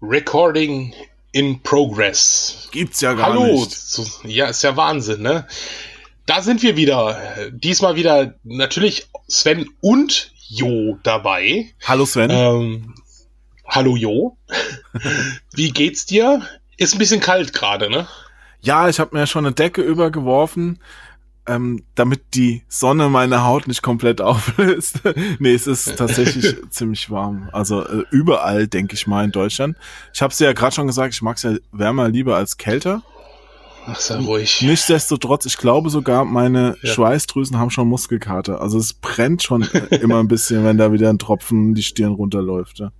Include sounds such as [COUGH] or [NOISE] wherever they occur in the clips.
Recording in Progress. Gibt's ja gar Hallo. nicht. So, ja, ist ja Wahnsinn, ne? Da sind wir wieder. Diesmal wieder natürlich Sven und Jo dabei. Hallo Sven. Ähm, hallo Jo. [LAUGHS] Wie geht's dir? Ist ein bisschen kalt gerade, ne? Ja, ich habe mir schon eine Decke übergeworfen, ähm, damit die Sonne meine Haut nicht komplett [LAUGHS] auflöst. nee, es ist tatsächlich [LAUGHS] ziemlich warm. Also äh, überall, denke ich mal, in Deutschland. Ich habe es ja gerade schon gesagt, ich mag es ja wärmer lieber als kälter. Ach, sei ruhig. Nichtsdestotrotz, ich glaube sogar, meine Ja. Schweißdrüsen haben schon Muskelkater. Also es brennt schon äh, [LAUGHS] immer ein bisschen, wenn da wieder ein Tropfen die Stirn runterläuft. Ja.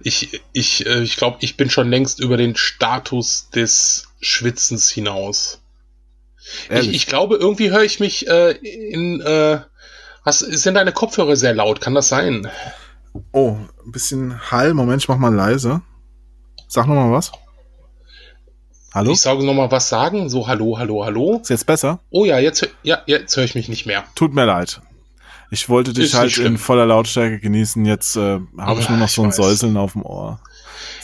Ich, ich, äh, ich glaube, ich bin schon längst über den Status des Schwitzens hinaus. Ich, ich glaube, irgendwie höre ich mich äh, in. Äh, was, sind deine Kopfhörer sehr laut? Kann das sein? Oh, ein bisschen Hall. Moment, ich mach mal leise. Sag noch mal was. Hallo? Ich sage noch mal was sagen. So, hallo, hallo, hallo. Ist jetzt besser? Oh ja, jetzt, ja, jetzt höre ich mich nicht mehr. Tut mir leid. Ich wollte dich Ist halt in voller Lautstärke genießen. Jetzt äh, habe ich nur noch so ein weiß. Säuseln auf dem Ohr.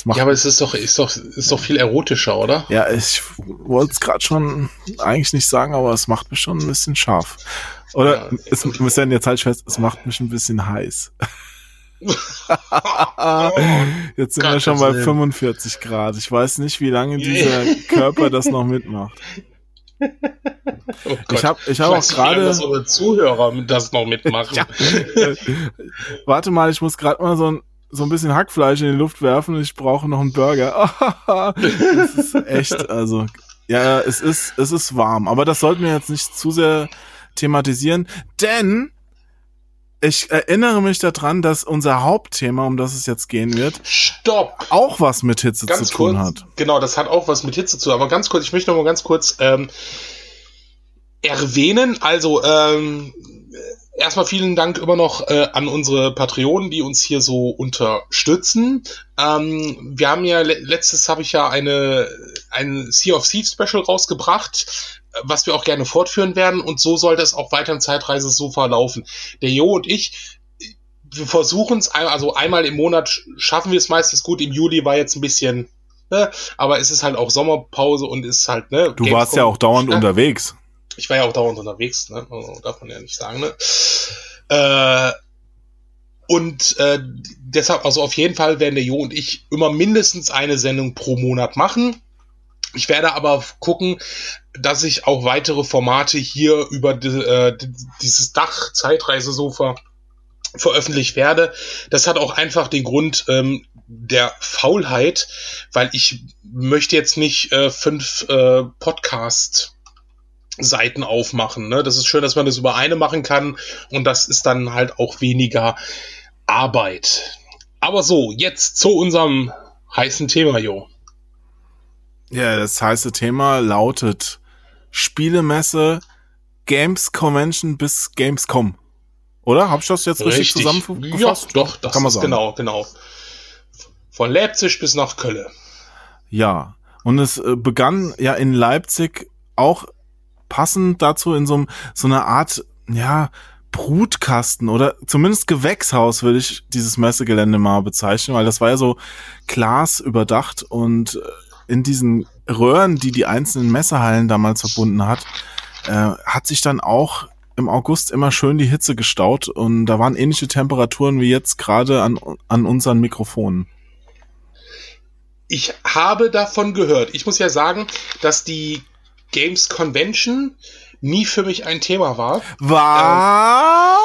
Ja, aber es ist doch, ist doch, ist doch viel erotischer, oder? Ja, ich wollte es gerade schon eigentlich nicht sagen, aber es macht mich schon ein bisschen scharf. Oder Ja, es, wir sind jetzt halt fest, es macht mich ein bisschen heiß. [LAUGHS] jetzt sind wir Gottes schon bei Willen. 45 Grad. Ich weiß nicht, wie lange dieser Körper das noch mitmacht. Oh Ich habe ich hab Ich auch gerade. dass unsere Zuhörer das noch mitmachen. [LAUGHS] Ja. Warte mal, ich muss gerade mal so ein, so ein bisschen Hackfleisch in die Luft werfen. Ich brauche noch einen Burger. [LAUGHS] das ist echt, also, ja, es ist, es ist warm. Aber das sollten wir jetzt nicht zu sehr thematisieren, denn ich erinnere mich daran, dass unser Hauptthema, um das es jetzt gehen wird, Stopp! auch was mit Hitze Ganz zu tun kurz. hat. Genau, das hat auch was mit Hitze zu tun. Aber ganz kurz, ich möchte noch mal ganz kurz ähm, erwähnen. Also, ähm, erstmal vielen Dank immer noch äh, an unsere Patreonen, die uns hier so unterstützen. Ähm, wir haben ja, le- letztes habe ich ja eine, ein Sea of Thieves Special rausgebracht, äh, was wir auch gerne fortführen werden. Und so sollte es auch weiter im Zeitreise so verlaufen. Der Jo und ich, wir versuchen es, also einmal im Monat sch- schaffen wir es meistens gut. Im Juli war jetzt ein bisschen, ne, aber es ist halt auch Sommerpause und ist halt, ne. Du warst ja auch dauernd Ja. unterwegs. Ich war ja auch dauernd unterwegs, ne? Darf man ja nicht sagen, ne? Äh, und äh, deshalb, also auf jeden Fall werden der Jo und ich immer mindestens eine Sendung pro Monat machen. Ich werde aber gucken, dass ich auch weitere Formate hier über die, äh, die- dieses Dach Zeitreisesofa veröffentlicht werde. Das hat auch einfach den Grund ähm, der Faulheit, weil ich möchte jetzt nicht äh, fünf äh, Podcast Seiten aufmachen. Ne? Das ist schön, dass man das über eine machen kann und das ist dann halt auch weniger Arbeit. Aber so, jetzt zu unserem heißen Thema, Jo. Ja, das heiße Thema lautet Spielemesse, Games Convention bis Gamescom. Oder? Hab ich das jetzt richtig, Ja, zusammengefasst? doch, das Kann man sagen. genau, genau. Von Leipzig bis nach Köln. Ja. Und es äh, begann ja in Leipzig auch passend dazu in so, so einer Art, ja, Brutkasten oder zumindest Gewächshaus würde ich dieses Messegelände mal bezeichnen, weil das war ja so Glas überdacht und äh, in diesen Röhren, die die einzelnen Messehallen damals verbunden hat, äh, hat sich dann auch im August immer schön die Hitze gestaut und da waren ähnliche Temperaturen wie jetzt gerade an, an unseren Mikrofonen. Ich habe davon gehört. Ich muss ja sagen, dass die Games Convention nie für mich ein Thema war. Was?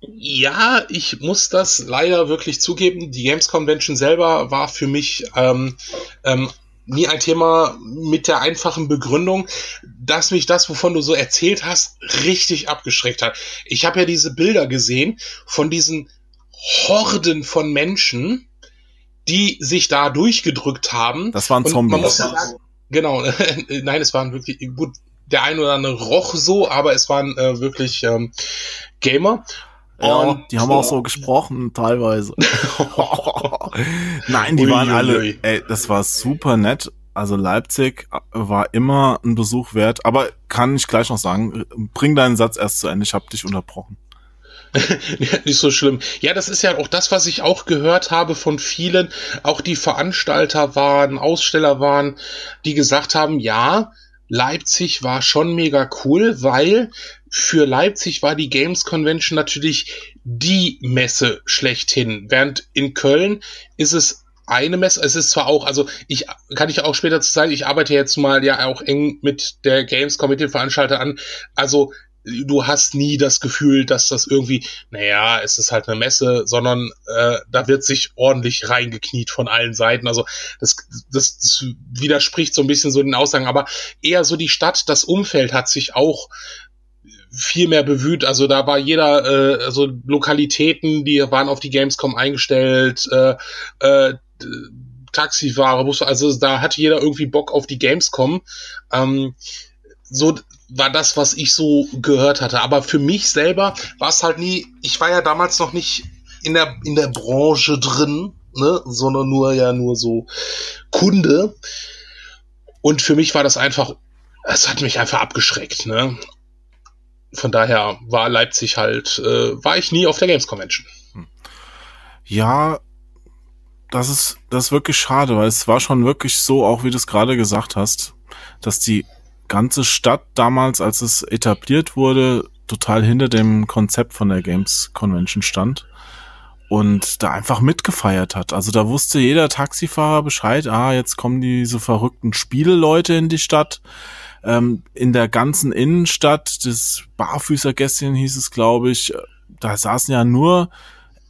Ja, ich muss das leider wirklich zugeben. Die Games Convention selber war für mich ähm, ähm, nie ein Thema mit der einfachen Begründung, dass mich das, wovon du so erzählt hast, richtig abgeschreckt hat. Ich habe ja diese Bilder gesehen von diesen Horden von Menschen, die sich da durchgedrückt haben. Das waren Und Man muss Zombies. ja sagen, genau, [LAUGHS] nein, es waren wirklich gut. Der ein oder andere roch so, aber es waren äh, wirklich ähm, Gamer. Ja, Und- die haben auch so gesprochen, teilweise. [LAUGHS] Nein, die Ui, waren alle, ui. ey, das war super nett. Also Leipzig war immer ein Besuch wert, aber kann ich gleich noch sagen, bring deinen Satz erst zu Ende, ich habe dich unterbrochen. [LAUGHS] nicht so schlimm. Ja, das ist ja auch das, was ich auch gehört habe von vielen, auch die Veranstalter waren, Aussteller waren, die gesagt haben, ja, Leipzig war schon mega cool, weil für Leipzig war die Games Convention natürlich die Messe schlechthin. Während in Köln ist es eine Messe, es ist zwar auch, also ich kann ich auch später zu sagen, ich arbeite jetzt mal ja auch eng mit der Games Committee Veranstalter an. Also du hast nie das Gefühl, dass das irgendwie, naja, es ist halt eine Messe, sondern äh, da wird sich ordentlich reingekniet von allen Seiten. Also das, das, das widerspricht so ein bisschen so den Aussagen, aber eher so die Stadt, das Umfeld hat sich auch viel mehr bemüht. Also da war jeder, äh, also Lokalitäten, die waren auf die Gamescom eingestellt, äh, äh, Taxifahrer, Busse, also da hatte jeder irgendwie Bock auf die Gamescom. Ähm, so war das, was ich so gehört hatte. Aber für mich selber war es halt nie, ich war ja damals noch nicht in der, in der Branche drin, ne, sondern nur ja nur so Kunde. Und für mich war das einfach, es hat mich einfach abgeschreckt, ne. Von daher war Leipzig halt, äh, war ich nie auf der Games Convention. Ja, das ist, das ist wirklich schade, weil es war schon wirklich so, auch wie du es gerade gesagt hast, dass die ganze Stadt damals, als es etabliert wurde, total hinter dem Konzept von der Games Convention stand und da einfach mitgefeiert hat. Also da wusste jeder Taxifahrer Bescheid, ah, jetzt kommen diese verrückten Spieleleute in die Stadt. Ähm, in der ganzen Innenstadt, das Barfüßergässchen hieß es, glaube ich, da saßen ja nur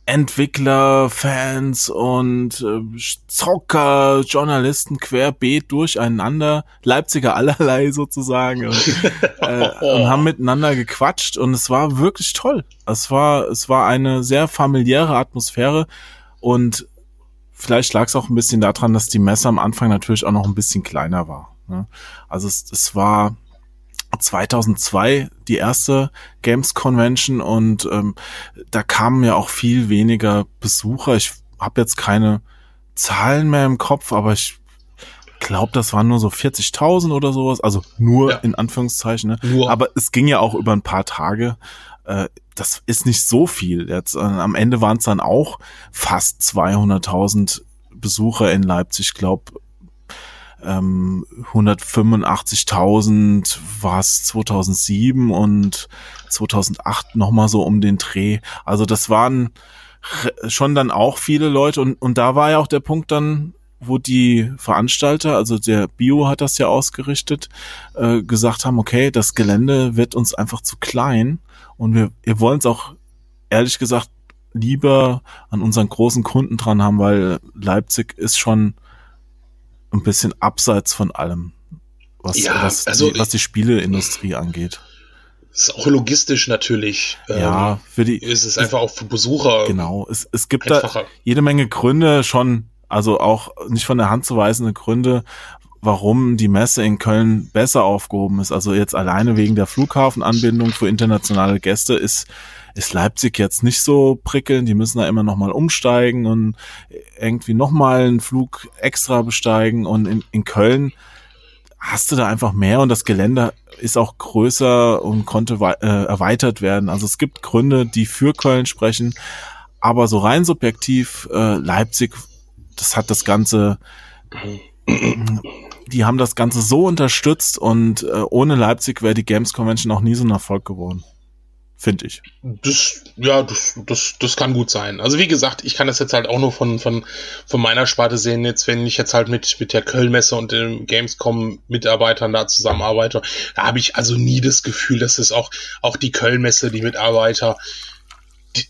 Entwickler, Fans und äh, Zocker, Journalisten querbeet durcheinander, Leipziger allerlei [LAUGHS] sozusagen und, äh, und haben miteinander gequatscht und es war wirklich toll. Es war es war eine sehr familiäre Atmosphäre und vielleicht lag es auch ein bisschen daran, dass die Messe am Anfang natürlich auch noch ein bisschen kleiner war. Ne? Also es, es war 2002 die erste Games Convention und ähm, da kamen ja auch viel weniger Besucher. Ich habe jetzt keine Zahlen mehr im Kopf, aber ich glaube, das waren nur so 40.000 oder sowas. Also nur ja. in Anführungszeichen. Ne? Nur. Aber es ging ja auch über ein paar Tage. Äh, das ist nicht so viel. Jetzt äh, am Ende waren es dann auch fast 200.000 Besucher in Leipzig. Ich glaube, ähm, 185.000 war es 2007 und 2008 nochmal so um den Dreh. Also das waren schon dann auch viele Leute und, und da war ja auch der Punkt dann, wo die Veranstalter, also der Bio hat das ja ausgerichtet, äh, gesagt haben, okay, das Gelände wird uns einfach zu klein und wir, wir wollen es auch ehrlich gesagt lieber an unseren großen Kunden dran haben, weil Leipzig ist schon ein bisschen abseits von allem, was, ja, was, also, die, was die Spieleindustrie angeht. Ist auch logistisch natürlich. Ja, ähm, für die. Ist es einfach auch für Besucher. Genau. Es, es gibt einfacher. da jede Menge Gründe schon, also auch nicht von der Hand zu weisende Gründe, warum die Messe in Köln besser aufgehoben ist. Also jetzt alleine wegen der Flughafenanbindung für internationale Gäste ist ist Leipzig jetzt nicht so prickelnd. Die müssen da immer noch mal umsteigen und irgendwie noch mal einen Flug extra besteigen. Und in, in Köln hast du da einfach mehr und das Gelände ist auch größer und konnte äh, erweitert werden. Also es gibt Gründe, die für Köln sprechen. Aber so rein subjektiv, äh, Leipzig, das hat das Ganze, die haben das Ganze so unterstützt und äh, ohne Leipzig wäre die Games Convention auch nie so ein Erfolg geworden finde ich. Das, ja, das, das, das kann gut sein. Also wie gesagt, ich kann das jetzt halt auch nur von, von, von meiner Sparte sehen, jetzt wenn ich jetzt halt mit, mit der Kölnmesse und den Gamescom-Mitarbeitern da zusammenarbeite, da habe ich also nie das Gefühl, dass es auch, auch die Kölnmesse, die Mitarbeiter, die,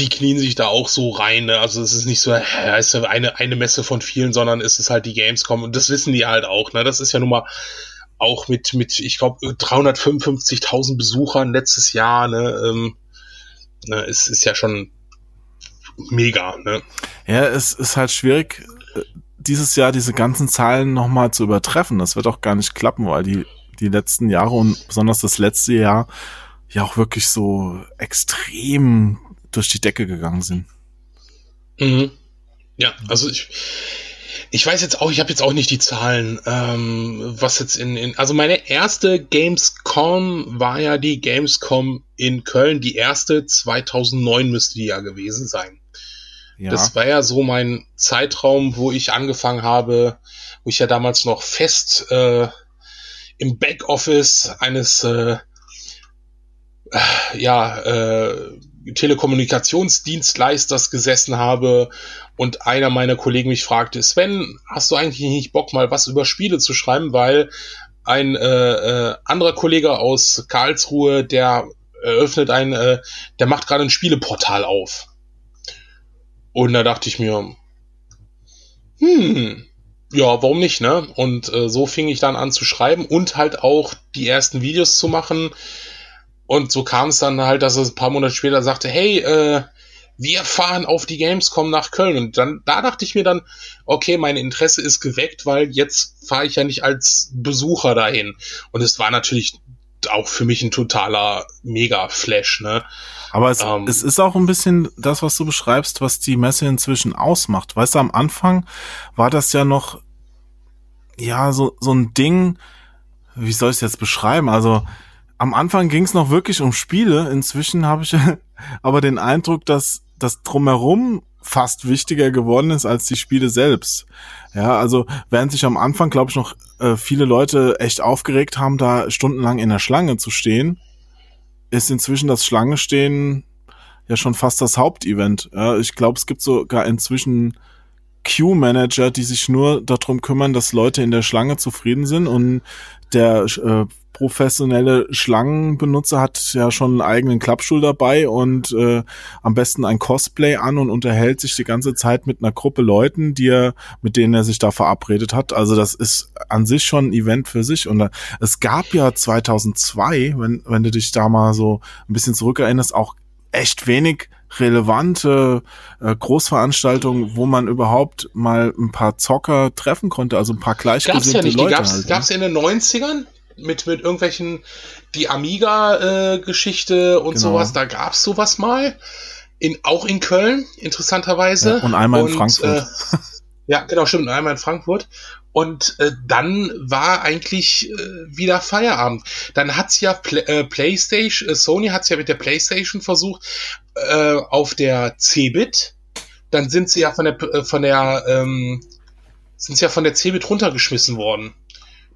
die knien sich da auch so rein. Ne? Also es ist nicht so, ja, ist eine, eine Messe von vielen, sondern es ist halt die Gamescom und das wissen die halt auch. Ne? Das ist ja nun mal auch mit, mit ich glaube, 355.000 Besuchern letztes Jahr, ne, ähm, ne, ist, ist ja schon mega, ne? Ja, es ist halt schwierig, dieses Jahr diese ganzen Zahlen nochmal zu übertreffen. Das wird auch gar nicht klappen, weil die, die letzten Jahre und besonders das letzte Jahr ja auch wirklich so extrem durch die Decke gegangen sind. Mhm. Ja, also ich, ich weiß jetzt auch, ich habe jetzt auch nicht die Zahlen, ähm, was jetzt in, in, also meine erste Gamescom war ja die Gamescom in Köln, die erste 2009 müsste die ja gewesen sein. Ja. Das war ja so mein Zeitraum, wo ich angefangen habe, wo ich ja damals noch fest äh, im Backoffice eines äh, ja, äh, Telekommunikationsdienstleisters gesessen habe und einer meiner Kollegen mich fragte, Sven, hast du eigentlich nicht Bock mal was über Spiele zu schreiben, weil ein äh, äh, anderer Kollege aus Karlsruhe, der eröffnet ein, äh, der macht gerade ein Spieleportal auf. Und da dachte ich mir, hm, ja, warum nicht, ne? Und äh, so fing ich dann an zu schreiben und halt auch die ersten Videos zu machen. Und so kam es dann halt, dass er ein paar Monate später sagte, hey, äh, wir fahren auf die Gamescom nach Köln. Und dann, da dachte ich mir dann, okay, mein Interesse ist geweckt, weil jetzt fahre ich ja nicht als Besucher dahin. Und es war natürlich auch für mich ein totaler Mega-Flash, ne? Aber es, ähm, es ist auch ein bisschen das, was du beschreibst, was die Messe inzwischen ausmacht. Weißt du, am Anfang war das ja noch, ja, so, so ein Ding, wie soll ich es jetzt beschreiben? Also, am Anfang ging es noch wirklich um Spiele. Inzwischen habe ich [LAUGHS] aber den Eindruck, dass das drumherum fast wichtiger geworden ist als die Spiele selbst. Ja, also während sich am Anfang, glaube ich, noch äh, viele Leute echt aufgeregt haben, da stundenlang in der Schlange zu stehen, ist inzwischen das Schlangestehen ja schon fast das Hauptevent. Ja, ich glaube, es gibt sogar inzwischen Queue-Manager, die sich nur darum kümmern, dass Leute in der Schlange zufrieden sind und der äh, professionelle Schlangenbenutzer hat ja schon einen eigenen Klappstuhl dabei und äh, am besten ein Cosplay an und unterhält sich die ganze Zeit mit einer Gruppe Leuten, die er, mit denen er sich da verabredet hat. Also das ist an sich schon ein Event für sich. Und äh, es gab ja 2002, wenn, wenn du dich da mal so ein bisschen zurückerinnerst, auch echt wenig relevante äh, Großveranstaltungen, wo man überhaupt mal ein paar Zocker treffen konnte, also ein paar gleichgesinnte gab's ja nicht. Leute. Die gab's, halt, ne? gab's in den 90ern? Mit, mit irgendwelchen, die Amiga-Geschichte äh, und genau. sowas, da gab's sowas mal. In, auch in Köln, interessanterweise. Ja, und einmal und, in Frankfurt. Äh, ja, genau, stimmt, einmal in Frankfurt. Und äh, dann war eigentlich äh, wieder Feierabend. Dann hat's ja Play, äh, PlayStation, äh, Sony hat's ja mit der PlayStation versucht äh, auf der Cebit. Dann sind sie ja von der äh, von der ähm, sind sie ja von der Cebit runtergeschmissen worden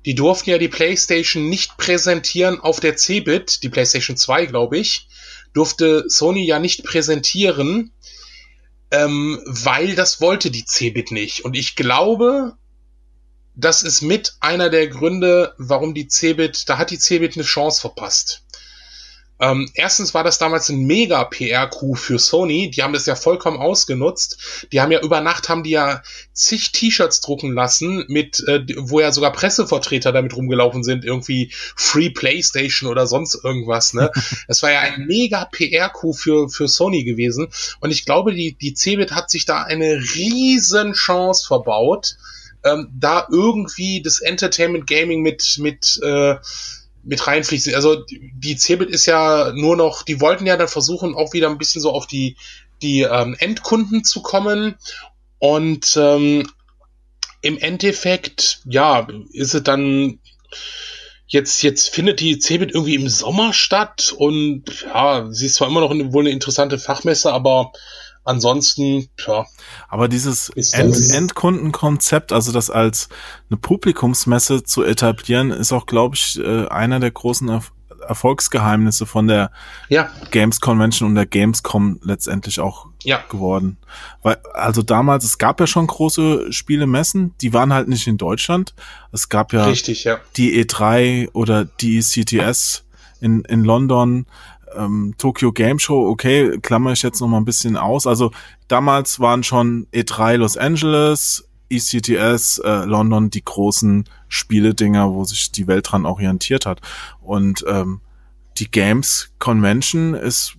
die durften ja die PlayStation nicht präsentieren auf der Cebit, die PlayStation 2, glaube ich, durfte Sony ja nicht präsentieren, ähm, weil das wollte die Cebit nicht. Und ich glaube, das ist mit einer der Gründe, warum die Cebit, da hat die Cebit eine Chance verpasst. Ähm, erstens war das damals ein mega PR-Coup für Sony. Die haben das ja vollkommen ausgenutzt. Die haben ja über Nacht haben die ja zig T-Shirts drucken lassen, mit, äh, wo ja sogar Pressevertreter damit rumgelaufen sind, irgendwie Free PlayStation oder sonst irgendwas. Ne? [LAUGHS] das war ja ein mega PR-Coup für, für Sony gewesen. Und ich glaube, die, die Cebit hat sich da eine riesen Chance verbaut, ähm, da irgendwie das Entertainment Gaming mit, mit äh, mit reinfließt. Also die Cebit ist ja nur noch, die wollten ja dann versuchen, auch wieder ein bisschen so auf die, die ähm, Endkunden zu kommen. Und ähm, im Endeffekt, ja, ist es dann jetzt, jetzt findet die Cebit irgendwie im Sommer statt und ja, sie ist zwar immer noch eine, wohl eine interessante Fachmesse, aber ansonsten, ja. Aber dieses End Endkundenkonzept, also das als eine Publikumsmesse zu etablieren, ist auch, glaube ich, äh, einer der großen er Erfolgsgeheimnisse von der ja. Games Convention und der Gamescom letztendlich auch ja. geworden. Weil, also damals, es gab ja schon große Spielemessen, die waren halt nicht in Deutschland. Es gab ja, Richtig, ja. die E3 oder die CTS in, in London ähm, Tokyo Game Show, okay, klammer ich jetzt noch mal ein bisschen aus. Also damals waren schon E3 Los Angeles, ECTS, äh, London die großen Spieledinger, wo sich die Welt dran orientiert hat. Und ähm, die Games Convention ist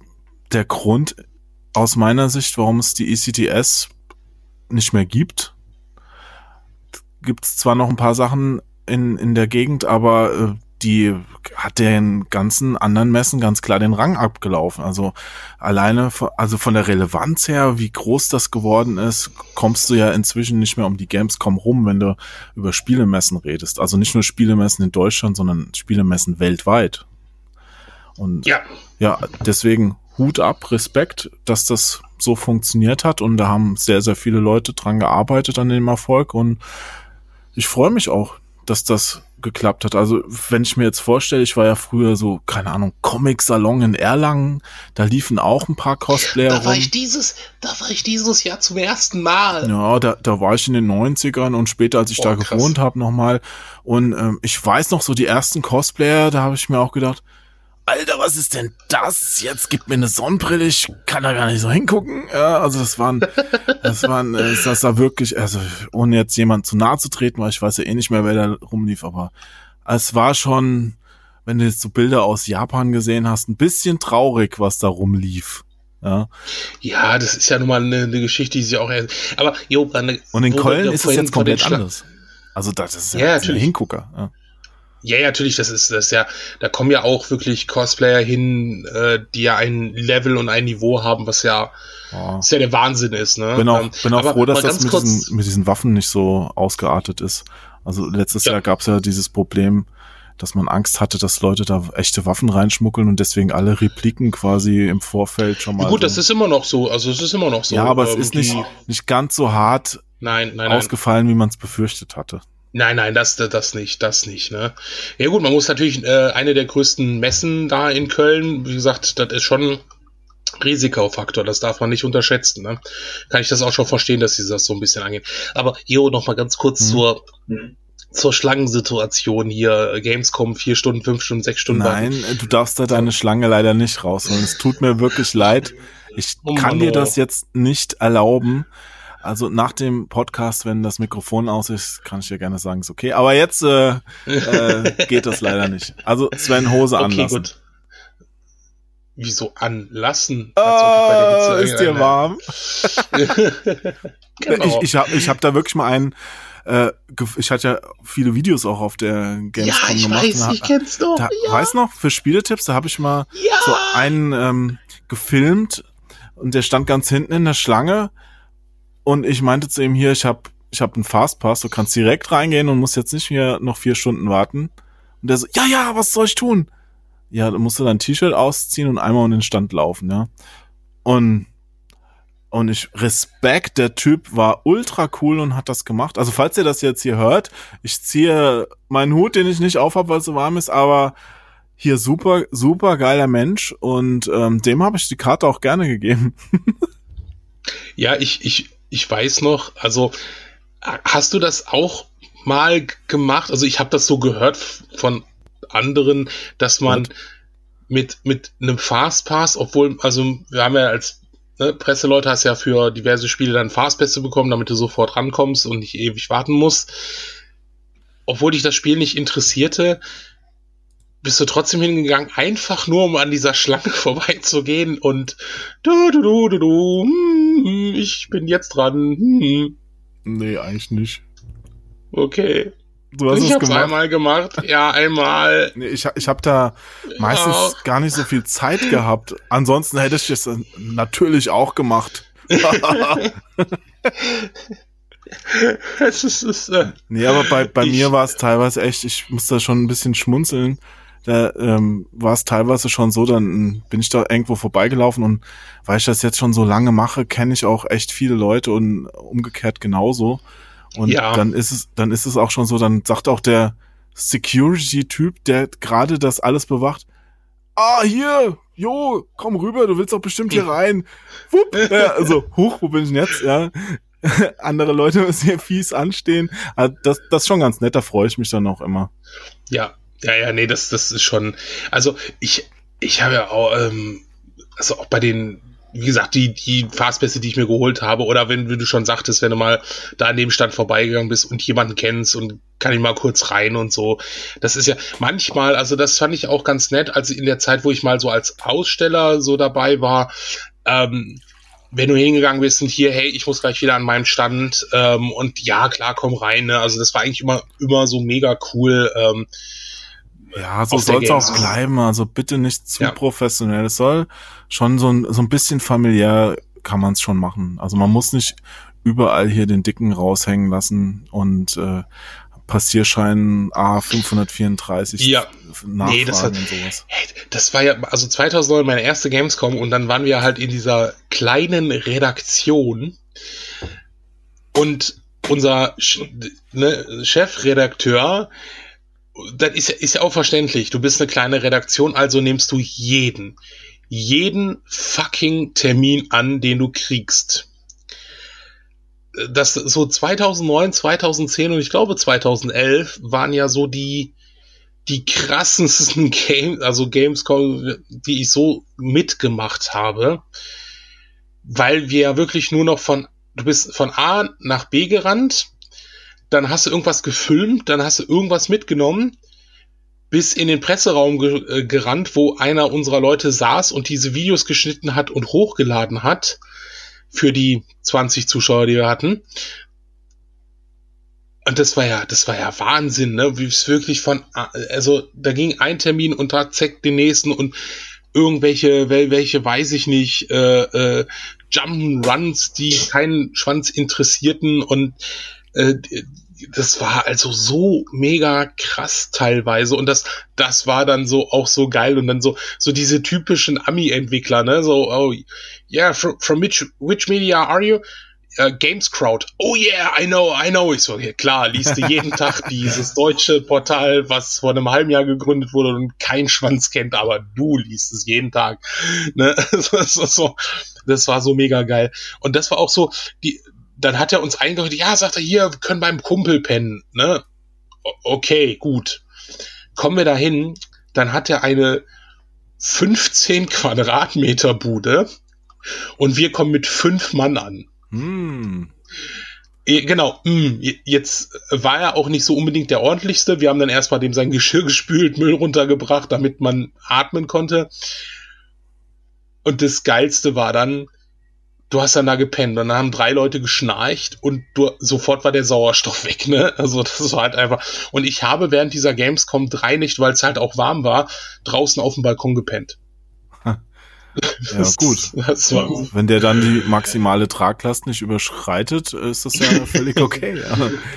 der Grund aus meiner Sicht, warum es die ECTS nicht mehr gibt. Gibt es zwar noch ein paar Sachen in, in der Gegend, aber äh, die hat den ganzen anderen Messen ganz klar den Rang abgelaufen. Also alleine, also von der Relevanz her, wie groß das geworden ist, kommst du ja inzwischen nicht mehr um die Gamescom rum, wenn du über Spielemessen redest. Also nicht nur Spielemessen in Deutschland, sondern Spielemessen weltweit. Und ja, ja deswegen Hut ab, Respekt, dass das so funktioniert hat und da haben sehr, sehr viele Leute dran gearbeitet an dem Erfolg und ich freue mich auch, dass das geklappt hat. Also wenn ich mir jetzt vorstelle, ich war ja früher so, keine Ahnung, Comic-Salon in Erlangen, da liefen auch ein paar Cosplayer Da war rum. ich dieses, da war ich dieses Jahr zum ersten Mal. Ja, da, da war ich in den 90ern und später, als ich oh, da krass. gewohnt habe, nochmal. Und ähm, ich weiß noch so, die ersten Cosplayer, da habe ich mir auch gedacht, Alter, was ist denn das? Jetzt gibt mir eine Sonnenbrille, ich kann da gar nicht so hingucken. Ja, also das waren, [LAUGHS] das waren, äh, das war wirklich, also ohne jetzt jemand zu nahe zu treten, weil ich weiß ja eh nicht mehr, wer da rumlief, aber es war schon, wenn du jetzt so Bilder aus Japan gesehen hast, ein bisschen traurig, was da rumlief. Ja. ja, das ist ja nun mal eine, eine Geschichte, die sich auch. Aber jo, eine, Und in Köln ist es jetzt komplett anders. Also das ist ja, ja ein Hingucker. Ja. Ja, ja, natürlich, das ist das ist ja, da kommen ja auch wirklich Cosplayer hin, äh, die ja ein Level und ein Niveau haben, was ja, oh. was ja der Wahnsinn ist. Ne? Bin auch, ähm, bin auch froh, dass das mit diesen, mit diesen Waffen nicht so ausgeartet ist. Also letztes ja. Jahr gab es ja dieses Problem, dass man Angst hatte, dass Leute da echte Waffen reinschmuggeln und deswegen alle Repliken quasi im Vorfeld schon mal. Ja, gut, so das ist immer noch so. Also es ist immer noch so. Ja, aber ähm, es ist nicht, nicht ganz so hart nein, nein, ausgefallen, nein. wie man es befürchtet hatte. Nein, nein, das, das nicht, das nicht, ne? Ja gut, man muss natürlich äh, eine der größten Messen da in Köln, wie gesagt, das ist schon Risikofaktor, das darf man nicht unterschätzen, ne? Kann ich das auch schon verstehen, dass sie das so ein bisschen angehen. Aber Jo, noch mal ganz kurz mhm. zur zur Schlangensituation hier. Gamescom vier Stunden, fünf Stunden, sechs Stunden. Nein, warten. du darfst da deine Schlange leider nicht rausholen. Es tut mir wirklich leid. Ich oh kann dir das jetzt nicht erlauben. Also nach dem Podcast, wenn das Mikrofon aus ist, kann ich dir gerne sagen, ist okay. Aber jetzt äh, äh, geht das leider nicht. Also Sven Hose anlassen. Okay, gut. Wieso anlassen? Oh, ist dir warm? [LAUGHS] genau. Ich, ich habe ich hab da wirklich mal einen äh, ich hatte ja viele Videos auch auf der Gamescom ja, ich gemacht. Weiß, ich kenn's doch. Da, ja. Weiß noch, für Spieletipps, da habe ich mal ja. so einen ähm, gefilmt und der stand ganz hinten in der Schlange und ich meinte zu ihm hier, ich habe ich hab einen Fastpass, du kannst direkt reingehen und musst jetzt nicht mehr noch vier Stunden warten. Und der so, ja, ja, was soll ich tun? Ja, du musst dein T-Shirt ausziehen und einmal um den Stand laufen, ja. Und, und ich, Respekt, der Typ war ultra cool und hat das gemacht. Also falls ihr das jetzt hier hört, ich ziehe meinen Hut, den ich nicht aufhab, weil es so warm ist, aber hier super, super geiler Mensch und ähm, dem habe ich die Karte auch gerne gegeben. [LAUGHS] ja, ich, ich, ich weiß noch, also hast du das auch mal gemacht? Also ich habe das so gehört von anderen, dass man Und? mit mit einem Fastpass, obwohl, also wir haben ja als ne, Presseleute hast ja für diverse Spiele dann Fastpässe bekommen, damit du sofort rankommst und nicht ewig warten musst. Obwohl dich das Spiel nicht interessierte, bist du trotzdem hingegangen, einfach nur um an dieser Schlange [LAUGHS] vorbeizugehen und du, du, du, du, du, hm, ich bin jetzt dran. Hm. Nee, eigentlich nicht. Okay. Du hast ich es hab's gemacht. einmal gemacht. Ja, einmal. Nee, ich, ich habe da meistens ja. gar nicht so viel Zeit gehabt. Ansonsten hätte ich es natürlich auch gemacht. [LAUGHS] es ist, es, äh, nee, aber bei, bei ich, mir war es teilweise echt, ich muss da schon ein bisschen schmunzeln da ähm, war es teilweise schon so, dann bin ich da irgendwo vorbeigelaufen und weil ich das jetzt schon so lange mache, kenne ich auch echt viele Leute und umgekehrt genauso. Und ja. dann ist es, dann ist es auch schon so, dann sagt auch der Security-Typ, der gerade das alles bewacht, ah, hier, jo, komm rüber, du willst doch bestimmt hier rein. Wupp, ja, also, hoch, wo bin ich denn jetzt? Ja. [LAUGHS] Andere Leute [LAUGHS] müssen hier fies anstehen. Also das, das ist schon ganz nett, da freue ich mich dann auch immer. Ja, ja, ja, nee, das, das ist schon. Also ich, ich habe ja auch, ähm, also auch bei den, wie gesagt, die, die Fastpässe, die ich mir geholt habe, oder wenn, wie du schon sagtest, wenn du mal da an dem Stand vorbeigegangen bist und jemanden kennst und kann ich mal kurz rein und so. Das ist ja manchmal, also das fand ich auch ganz nett, also in der Zeit, wo ich mal so als Aussteller so dabei war, ähm, wenn du hingegangen bist und hier, hey, ich muss gleich wieder an meinem Stand ähm, und ja, klar, komm rein. Ne? Also das war eigentlich immer, immer so mega cool. Ähm, Ja, so soll es auch bleiben. Also bitte nicht zu ja. professionell. Es soll schon so ein, so ein bisschen familiär kann man es schon machen. Also man muss nicht überall hier den Dicken raushängen lassen und äh, Passierschein A534 ja. nee, das, war, hey, das war ja, also 2009 meine erste Gamescom und dann waren wir halt in dieser kleinen Redaktion und unser ne, Chefredakteur, das ist, ist ja auch verständlich, du bist eine kleine Redaktion, also nimmst du jeden, jeden fucking Termin an, den du kriegst. Das so 2009, 2010 und ich glaube 2011 waren ja so die die krassesten [LAUGHS] Games, also Gamescom, die ich so mitgemacht habe, weil wir ja wirklich nur noch von du bist von A nach B gerannt, dann hast du irgendwas gefilmt, dann hast du irgendwas mitgenommen, bis in den Presseraum ge äh, gerannt, wo einer unserer Leute saß und diese Videos geschnitten hat und hochgeladen hat für die 20 Zuschauer, die wir hatten. Und das war ja, das war ja Wahnsinn, ne? Wie es wirklich von, also da ging ein Termin und da zeigt den nächsten und irgendwelche, welche weiß ich nicht, äh, äh, Jump'n'Runs, die keinen Schwanz interessierten und äh, das war also so mega krass teilweise und das das war dann so auch so geil und dann so so diese typischen Ami Entwickler ne so oh yeah from, from which which media are you? Uh, Games Crowd oh yeah I know I know. Ich so ja, klar liest du jeden [LAUGHS] Tag dieses deutsche Portal was vor einem halben Jahr gegründet wurde und kein Schwanz kennt aber du liest es jeden Tag ne? [LAUGHS] Das, war so. Das war so mega geil. Und das war auch so die dann hat er uns eingerichtet, ja, sagt er, hier, wir können beim Kumpel pennen, ne? Okay, gut. Kommen wir dahin, dann hat er eine 15 Quadratmeter Bude und wir kommen mit fünf Mann an. Hm. Genau, hm, jetzt war er auch nicht so unbedingt der ordentlichste. Wir haben dann erstmal dem sein Geschirr gespült, Müll runtergebracht, damit man atmen konnte. Und das Geilste war dann, du hast dann da gepennt und dann haben drei Leute geschnarcht und du, sofort war der Sauerstoff weg, ne? Also das war halt einfach. Und ich habe während dieser Gamescom drei nicht, weil es halt auch warm war, draußen auf dem Balkon gepennt. [LAUGHS] Ja, gut. Das war, Wenn der dann die maximale Traglast nicht überschreitet, ist das ja [LAUGHS] völlig okay.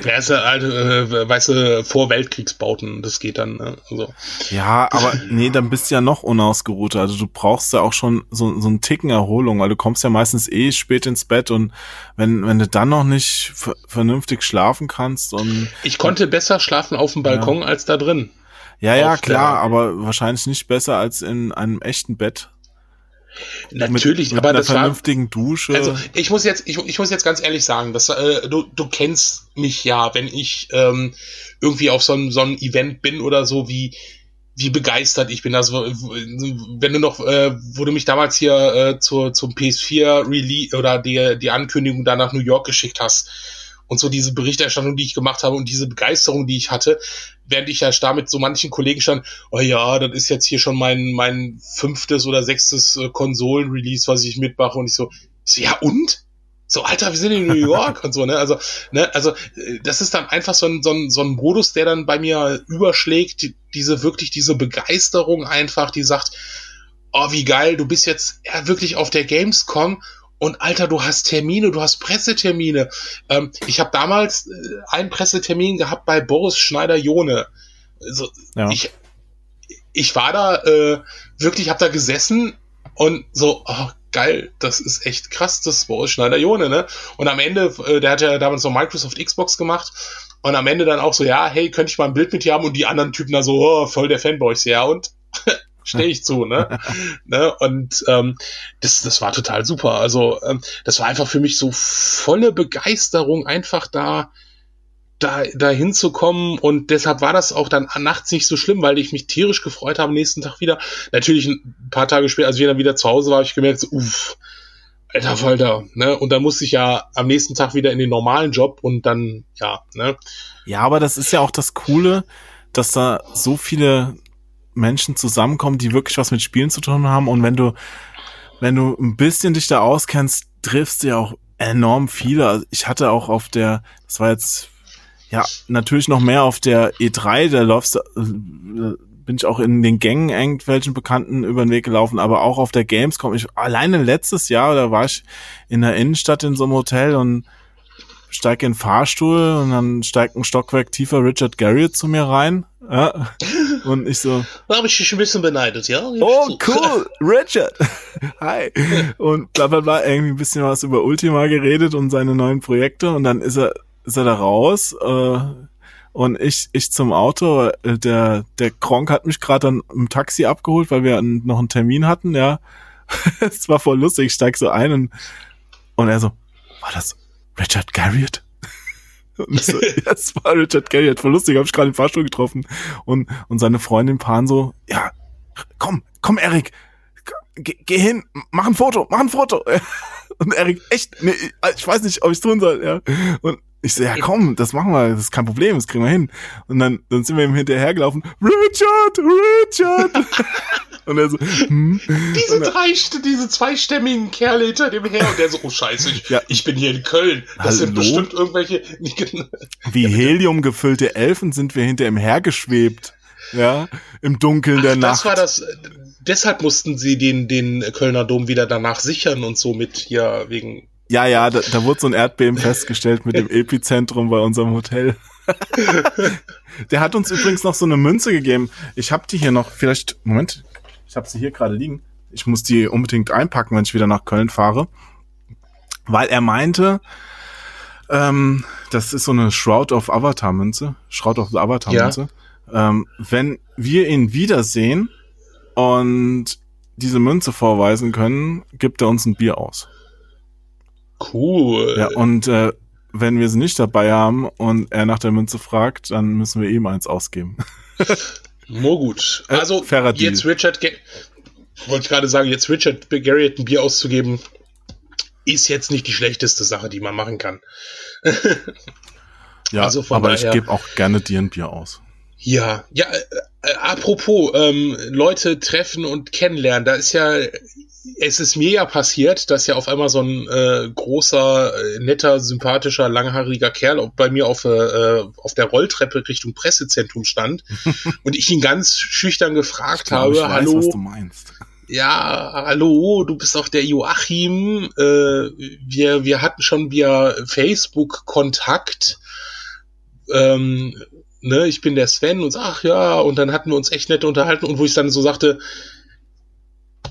Ja, ist ja halt, äh, weißt du, vor Weltkriegsbauten, das geht dann. Ne? Also. Ja, aber nee, dann bist du ja noch unausgeruhter. Also du brauchst ja auch schon so, so einen Ticken Erholung, weil du kommst ja meistens eh spät ins Bett und wenn, wenn du dann noch nicht vernünftig schlafen kannst und. Ich konnte besser schlafen auf dem Balkon ja. als da drin. Ja, ja, klar, aber wahrscheinlich nicht besser als in einem echten Bett. Natürlich, mit, mit aber einer das vernünftigen war, Dusche. Also ich muss jetzt, ich, ich muss jetzt ganz ehrlich sagen, dass äh, du, du kennst mich ja, wenn ich ähm, irgendwie auf so einem so einem Event bin oder so, wie wie begeistert ich bin. Also wenn du noch, äh, wo du mich damals hier äh, zur zum PS4 Release oder die die Ankündigung da nach New York geschickt hast und so diese Berichterstattung, die ich gemacht habe und diese Begeisterung, die ich hatte, während ich ja da mit so manchen Kollegen stand, oh ja, das ist jetzt hier schon mein, mein fünftes oder sechstes äh, Konsolen-Release, was ich mitmache und ich so, so, ja und? So, Alter, wir sind in New York [LAUGHS] und so, ne? Also, ne, also äh, das ist dann einfach so ein, so ein, so ein Modus, der dann bei mir überschlägt, die, diese wirklich diese Begeisterung einfach, die sagt, oh, wie geil, du bist jetzt wirklich auf der Gamescom und Alter, du hast Termine, du hast Pressetermine. Ähm, ich habe damals äh, einen Pressetermin gehabt bei Boris Schneider-Jone. Also, ja. ich, ich war da äh, wirklich, habe da gesessen und so, oh, geil, das ist echt krass, das ist Boris Schneider-Jone, ne? Und am Ende, äh, der hat ja damals so Microsoft Xbox gemacht und am Ende dann auch so, ja, hey, könnte ich mal ein Bild mit dir haben? Und die anderen Typen da so, oh, voll der Fanboy. Ja, und [LAUGHS] stehe ich zu, ne? [LAUGHS] ne? Und ähm, das, das war total super. Also ähm, das war einfach für mich so volle Begeisterung, einfach da da, da hinzukommen und deshalb war das auch dann nachts nicht so schlimm, weil ich mich tierisch gefreut habe, am nächsten Tag wieder. Natürlich ein paar Tage später, als ich dann wieder zu Hause war, habe ich gemerkt, so, uff, alter Falter, ne? Und dann musste ich ja am nächsten Tag wieder in den normalen Job und dann, ja, ne? Ja, aber das ist ja auch das Coole, dass da so viele Menschen zusammenkommen, die wirklich was mit Spielen zu tun haben. Und wenn du, wenn du ein bisschen dich da auskennst, triffst du ja auch enorm viele. Also ich hatte auch auf der, das war jetzt, ja, natürlich noch mehr auf der E3, da läufst äh, bin ich auch in den Gängen irgendwelchen Bekannten über den Weg gelaufen, aber auch auf der Gamescom. Ich, alleine letztes Jahr, da war ich in der Innenstadt in so einem Hotel und steige in den Fahrstuhl und dann steigt ein Stockwerk tiefer Richard Garriott zu mir rein. Ja. Und ich so. Da habe ich dich ein bisschen beneidet, ja? Oh, cool, [LAUGHS] Richard. Hi. Und bla bla bla, irgendwie ein bisschen was über Ultima geredet und seine neuen Projekte und dann ist er, ist er da raus. Äh, und ich, ich zum Auto, äh, der, der Kronk hat mich gerade dann im Taxi abgeholt, weil wir noch einen Termin hatten, ja. [LAUGHS] Es war voll lustig, ich steig so ein und, und er so, war das Richard Garriott? [LAUGHS] Und so, ja, das war Richard Garriott, voll lustig, hab ich gerade im Fahrstuhl getroffen. Und, und seine Freundin Pan so, ja, komm, komm, Erik, geh, geh hin, mach ein Foto, mach ein Foto. [LAUGHS] Und Erik, echt, nee, ich weiß nicht, ob ich's tun soll, ja. Und ich so, ja komm, das machen wir, das ist kein Problem, das kriegen wir hin. Und dann, dann sind wir ihm hinterhergelaufen, Richard, Richard. [LAUGHS] und er so, hm. Diese drei, diese zweistämmigen Kerle hinter dem her und der so, oh scheiße, ich, ja. ich bin hier in Köln. Das Hallo? sind bestimmt irgendwelche. [LAUGHS] Wie Helium gefüllte Elfen sind wir hinter ihm hergeschwebt. Ja, im Dunkeln Ach, der Nacht. Das war das, deshalb mussten sie den, den Kölner Dom wieder danach sichern und so mit hier wegen ja, ja, da, da wurde so ein Erdbeben festgestellt mit dem Epizentrum bei unserem Hotel. [LAUGHS] Der hat uns übrigens noch so eine Münze gegeben. Ich habe die hier noch, vielleicht, Moment, ich habe sie hier gerade liegen. Ich muss die unbedingt einpacken, wenn ich wieder nach Köln fahre. Weil er meinte, ähm, das ist so eine Shroud of Avatar Münze, Shroud of the Avatar Münze. Ja. Ähm, wenn wir ihn wiedersehen und diese Münze vorweisen können, gibt er uns ein Bier aus. Cool. Ja, und äh, wenn wir sie nicht dabei haben und er nach der Münze fragt, dann müssen wir ihm eins ausgeben. [LAUGHS] Nur gut. Äh, also äh, jetzt Richard, wollte ich gerade sagen, jetzt Richard Garriott ein Bier auszugeben, ist jetzt nicht die schlechteste Sache, die man machen kann. [LAUGHS] ja, also aber daher, ich gebe auch gerne dir ein Bier aus. Ja, ja, äh, äh, apropos ähm, Leute treffen und kennenlernen, da ist ja es ist mir ja passiert, dass ja auf einmal so ein äh, großer, äh, netter, sympathischer, langhaariger Kerl bei mir auf, äh, auf der Rolltreppe Richtung Pressezentrum stand [LAUGHS] und ich ihn ganz schüchtern gefragt glaub, habe, weiß, hallo, was du meinst. Ja, hallo, du bist auch der Joachim. Äh, wir, wir hatten schon via Facebook Kontakt. Ähm, ne, ich bin der Sven und ach ja, und dann hatten wir uns echt nett unterhalten und wo ich dann so sagte,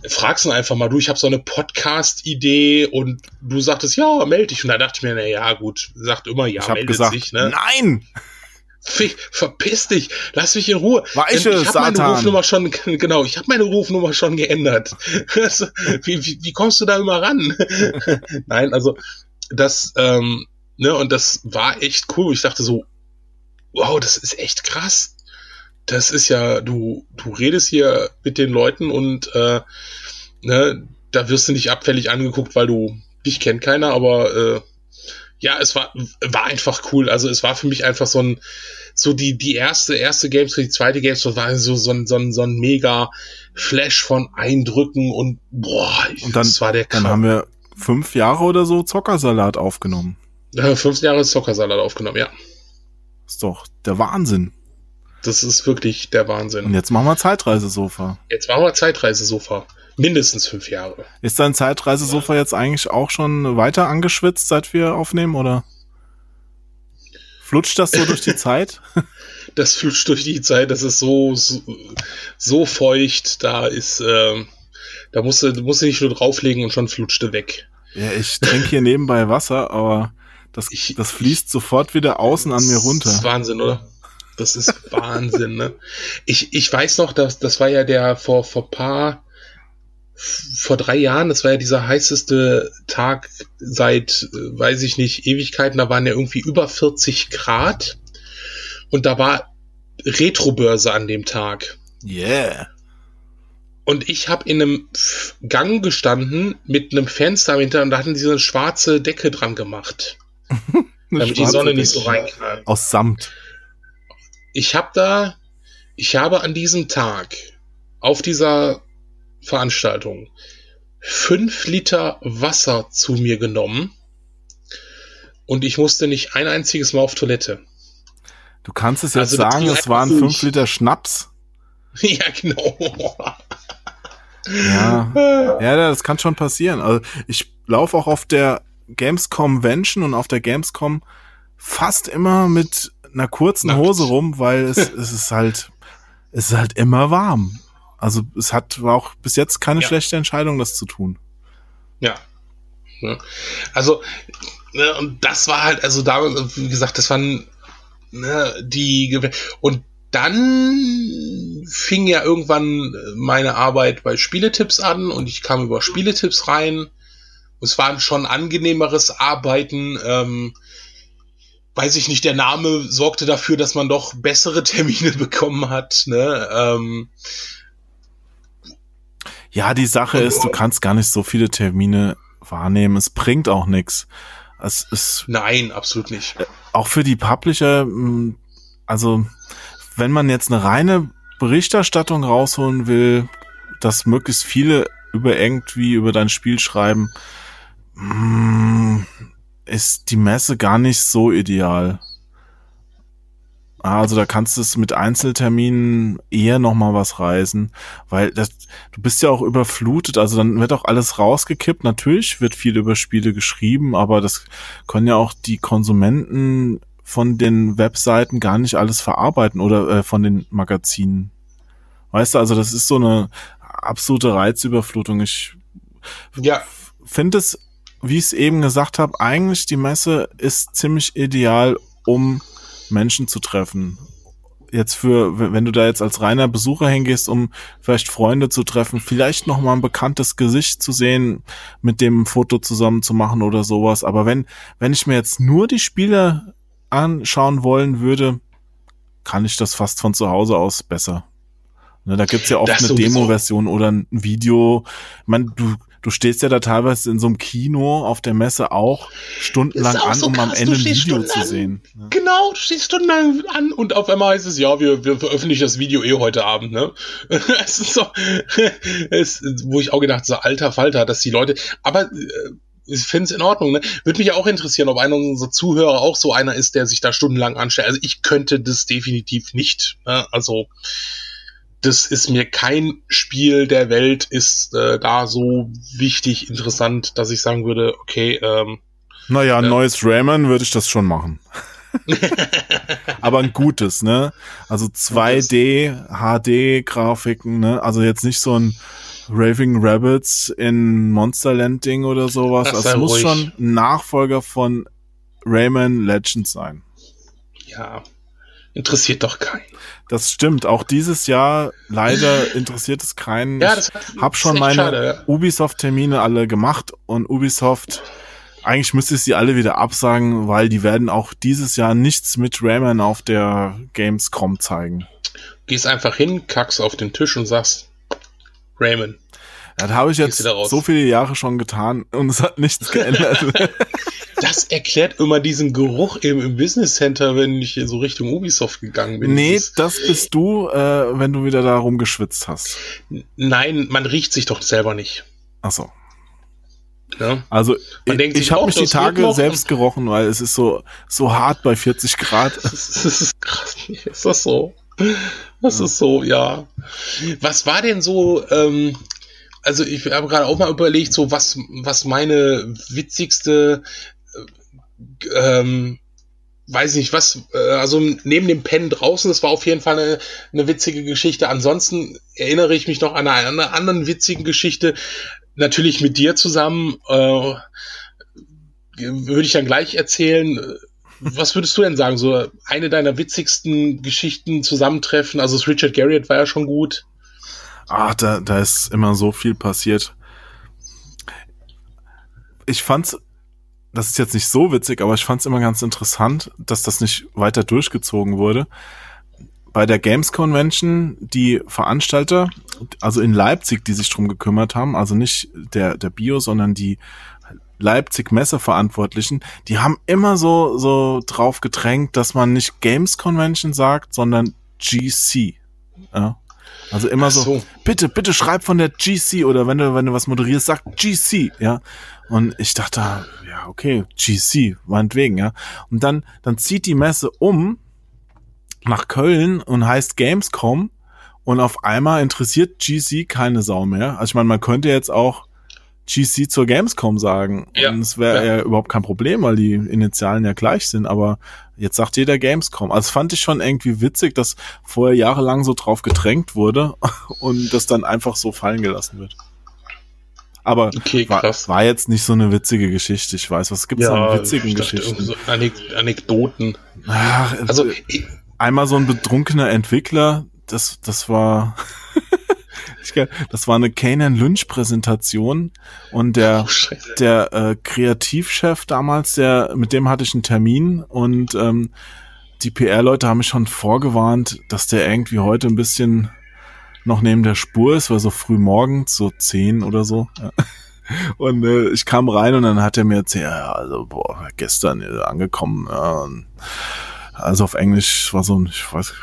fragst ihn einfach mal, du, ich habe so eine Podcast-Idee und du sagtest, ja, melde dich. Und da dachte ich mir, na ja, gut, sagt immer ja, ich meldet gesagt, sich. Ne? Nein! Verpiss dich, lass mich in Ruhe. Weiche, ich habe meine Rufnummer schon, genau, ich habe meine Rufnummer schon geändert. [LAUGHS] wie, wie, wie kommst du da immer ran? [LAUGHS] Nein, also das, ähm, ne, und das war echt cool. Ich dachte so, wow, das ist echt krass das ist ja, du, du redest hier mit den Leuten und äh, ne, da wirst du nicht abfällig angeguckt, weil du dich kennt keiner, aber äh, ja, es war, war einfach cool. Also es war für mich einfach so ein, so die, die erste, erste Games, die zweite Games, das war so, so ein, so ein, so ein mega Flash von Eindrücken und boah, und dann, das war der Dann haben wir fünf Jahre oder so Zockersalat aufgenommen. Ja, fünf Jahre Zockersalat aufgenommen, ja. Ist doch der Wahnsinn. Das ist wirklich der Wahnsinn. Und jetzt machen wir Zeitreisesofa. Jetzt machen wir Zeitreisesofa. Mindestens fünf Jahre. Ist dein Zeitreisesofa ja. jetzt eigentlich auch schon weiter angeschwitzt, seit wir aufnehmen, oder? Flutscht das so durch die [LAUGHS] Zeit? Das flutscht durch die Zeit, das ist so, so, so feucht, da ist, äh, da musst du, musst du nicht nur drauflegen und schon flutschte weg. Ja, ich trinke hier nebenbei Wasser, aber das, ich, das fließt sofort wieder außen an mir runter. Das ist Wahnsinn, oder? Das ist Wahnsinn, ne? Ich, ich weiß noch, dass das war ja der vor, vor paar, vor drei Jahren, das war ja dieser heißeste Tag seit, weiß ich nicht, Ewigkeiten, da waren ja irgendwie über 40 Grad und da war Retrobörse an dem Tag. Yeah. Und ich habe in einem Gang gestanden mit einem Fenster hinter und da hatten sie so eine schwarze Decke dran gemacht. [LAUGHS] damit die Sonne nicht so reinknallt. Aus Samt ich habe da, ich habe an diesem Tag auf dieser Veranstaltung fünf Liter Wasser zu mir genommen und ich musste nicht ein einziges Mal auf Toilette. Du kannst es jetzt also sagen, es waren fünf Liter Schnaps. [LAUGHS] ja, genau. ja. ja, das kann schon passieren. Also ich laufe auch auf der Games Convention und auf der Gamescom fast immer mit einer kurzen. Hose rum, weil es, [LAUGHS] es ist halt, es ist halt immer warm. Also es hat war auch bis jetzt keine ja. schlechte Entscheidung, das zu tun. Ja. Also, ne, und das war halt, also da, wie gesagt, das waren ne, die und dann fing ja irgendwann meine Arbeit bei Spieletipps an und ich kam über Spieletipps rein. Es war schon angenehmeres Arbeiten. Ähm, weiß ich nicht, der Name sorgte dafür, dass man doch bessere [LAUGHS] Termine bekommen hat. Ne? Ähm, ja, die Sache ist, du kannst gar nicht so viele Termine wahrnehmen. Es bringt auch nichts. Es ist Nein, absolut nicht. Äh, auch für die Publisher, hm, also wenn man jetzt eine reine Berichterstattung rausholen will, dass möglichst viele über irgendwie über dein Spiel schreiben, hm, ist die Messe gar nicht so ideal. Also da kannst du es mit Einzelterminen eher noch mal was reisen, weil das, du bist ja auch überflutet, also dann wird auch alles rausgekippt. Natürlich wird viel über Spiele geschrieben, aber das können ja auch die Konsumenten von den Webseiten gar nicht alles verarbeiten oder äh, von den Magazinen. Weißt du, also das ist so eine absolute Reizüberflutung. Ich ja. finde es, wie ich es eben gesagt habe, eigentlich die Messe ist ziemlich ideal, um Menschen zu treffen. Jetzt für, wenn du da jetzt als reiner Besucher hingehst, um vielleicht Freunde zu treffen, vielleicht noch mal ein bekanntes Gesicht zu sehen, mit dem ein Foto zusammen zu machen oder sowas. Aber wenn, wenn ich mir jetzt nur die Spiele anschauen wollen würde, kann ich das fast von zu Hause aus besser. Ne, da gibt's ja oft das eine Demo-Version oder ein Video. Ich meine, du du stehst ja da teilweise in so einem Kino auf der Messe auch stundenlang auch an, so um krass, am Ende ein Video zu sehen. Ja. Genau, du stehst stundenlang an und auf einmal heißt es, ja, wir, wir veröffentlichen das Video eh heute Abend, ne? [LAUGHS] es ist so, [LAUGHS] es, wo ich auch gedacht so, alter Falter, dass die Leute, aber, äh, ich finde es in Ordnung, ne? Würde mich ja auch interessieren, ob einer unserer Zuhörer auch so einer ist, der sich da stundenlang anstellt. Also ich könnte das definitiv nicht. Ne? Also das ist mir kein Spiel der Welt ist äh, da so wichtig, interessant, dass ich sagen würde, okay, ähm, naja, äh, neues Rayman würde ich das schon machen. [LAUGHS] Aber ein gutes, ne? Also 2D, HD-Grafiken, ne? Also jetzt nicht so ein Raving Rabbits in Monsterland Ding oder sowas. Das also es muss ruhig. schon ein Nachfolger von Rayman Legends sein. Ja, interessiert doch keinen. Das stimmt. Auch dieses Jahr leider [LAUGHS] interessiert es keinen. Ja, das ich habe schon meine ja. Ubisoft-Termine alle gemacht und Ubisoft, eigentlich müsste ich sie alle wieder absagen, weil die werden auch dieses Jahr nichts mit Rayman auf der Gamescom zeigen. Gehst einfach hin, kackst auf den Tisch und sagst, Rayman. Das habe ich jetzt so viele Jahre schon getan und es hat nichts [LAUGHS] geändert. das erklärt immer diesen Geruch eben im Business Center, wenn ich so Richtung Ubisoft gegangen bin. Nee, das bist du, äh, wenn du wieder da rumgeschwitzt hast. Nein, man riecht sich doch selber nicht. Ach so. Ja. Also man ich, ich habe mich die Tage selbst gerochen, weil es ist so so hart bei 40 Grad. [LAUGHS] das ist krass. Ist das so? Das ja. ist so, ja. Was war denn so ähm, also ich habe gerade auch mal überlegt, so was, was meine witzigste, äh, ähm, weiß nicht, was, äh, also neben dem Pen draußen, das war auf jeden Fall eine, eine witzige Geschichte. Ansonsten erinnere ich mich noch an eine, eine anderen witzigen Geschichte, natürlich mit dir zusammen, äh, würde ich dann gleich erzählen. Was würdest du denn sagen? So eine deiner witzigsten Geschichten zusammentreffen? Also das Richard Garriott war ja schon gut. Ah, da, da ist immer so viel passiert. Ich fand's, das ist jetzt nicht so witzig, aber ich fand's immer ganz interessant, dass das nicht weiter durchgezogen wurde. Bei der Games Convention, die Veranstalter, also in Leipzig, die sich drum gekümmert haben, also nicht der, der Bio, sondern die Leipzig Messeverantwortlichen, die haben immer so, so drauf gedrängt, dass man nicht Games Convention sagt, sondern GC. Ja, also immer so. so, bitte, bitte schreib von der GC oder wenn du, wenn du was moderierst, sag GC, ja. Und ich dachte, ja, okay, GC, meinetwegen, ja. Und dann, dann zieht die Messe um nach Köln und heißt Gamescom und auf einmal interessiert GC keine Sau mehr. Also ich meine, man könnte jetzt auch GC zur Gamescom sagen. Ja, und es wäre ja. ja. überhaupt kein Problem, weil die Initialen ja gleich sind, aber jetzt sagt jeder Gamescom. Also fand ich schon irgendwie witzig, dass vorher jahrelang so drauf gedrängt wurde [LAUGHS] und das dann einfach so fallen gelassen wird. Aber okay, war, war, jetzt nicht so eine witzige Geschichte. Ich weiß, was gibt's ja, an witzigen Geschichten? So Anek Anekdoten. Ach, also einmal so ein betrunkener Entwickler, das, das war das war eine Kanan Lynch Präsentation und der oh, der äh, Kreativchef damals, der mit dem hatte ich einen Termin und ähm, die PR-Leute haben mich schon vorgewarnt, dass der irgendwie heute ein bisschen noch neben der Spur ist, weil so früh morgens, so zehn oder so. Ja. [LAUGHS] Und äh, ich kam rein und dann hat er mir erzählt, ja, also boah, gestern äh, angekommen. Ja, also auf Englisch war so ein, ich weiß,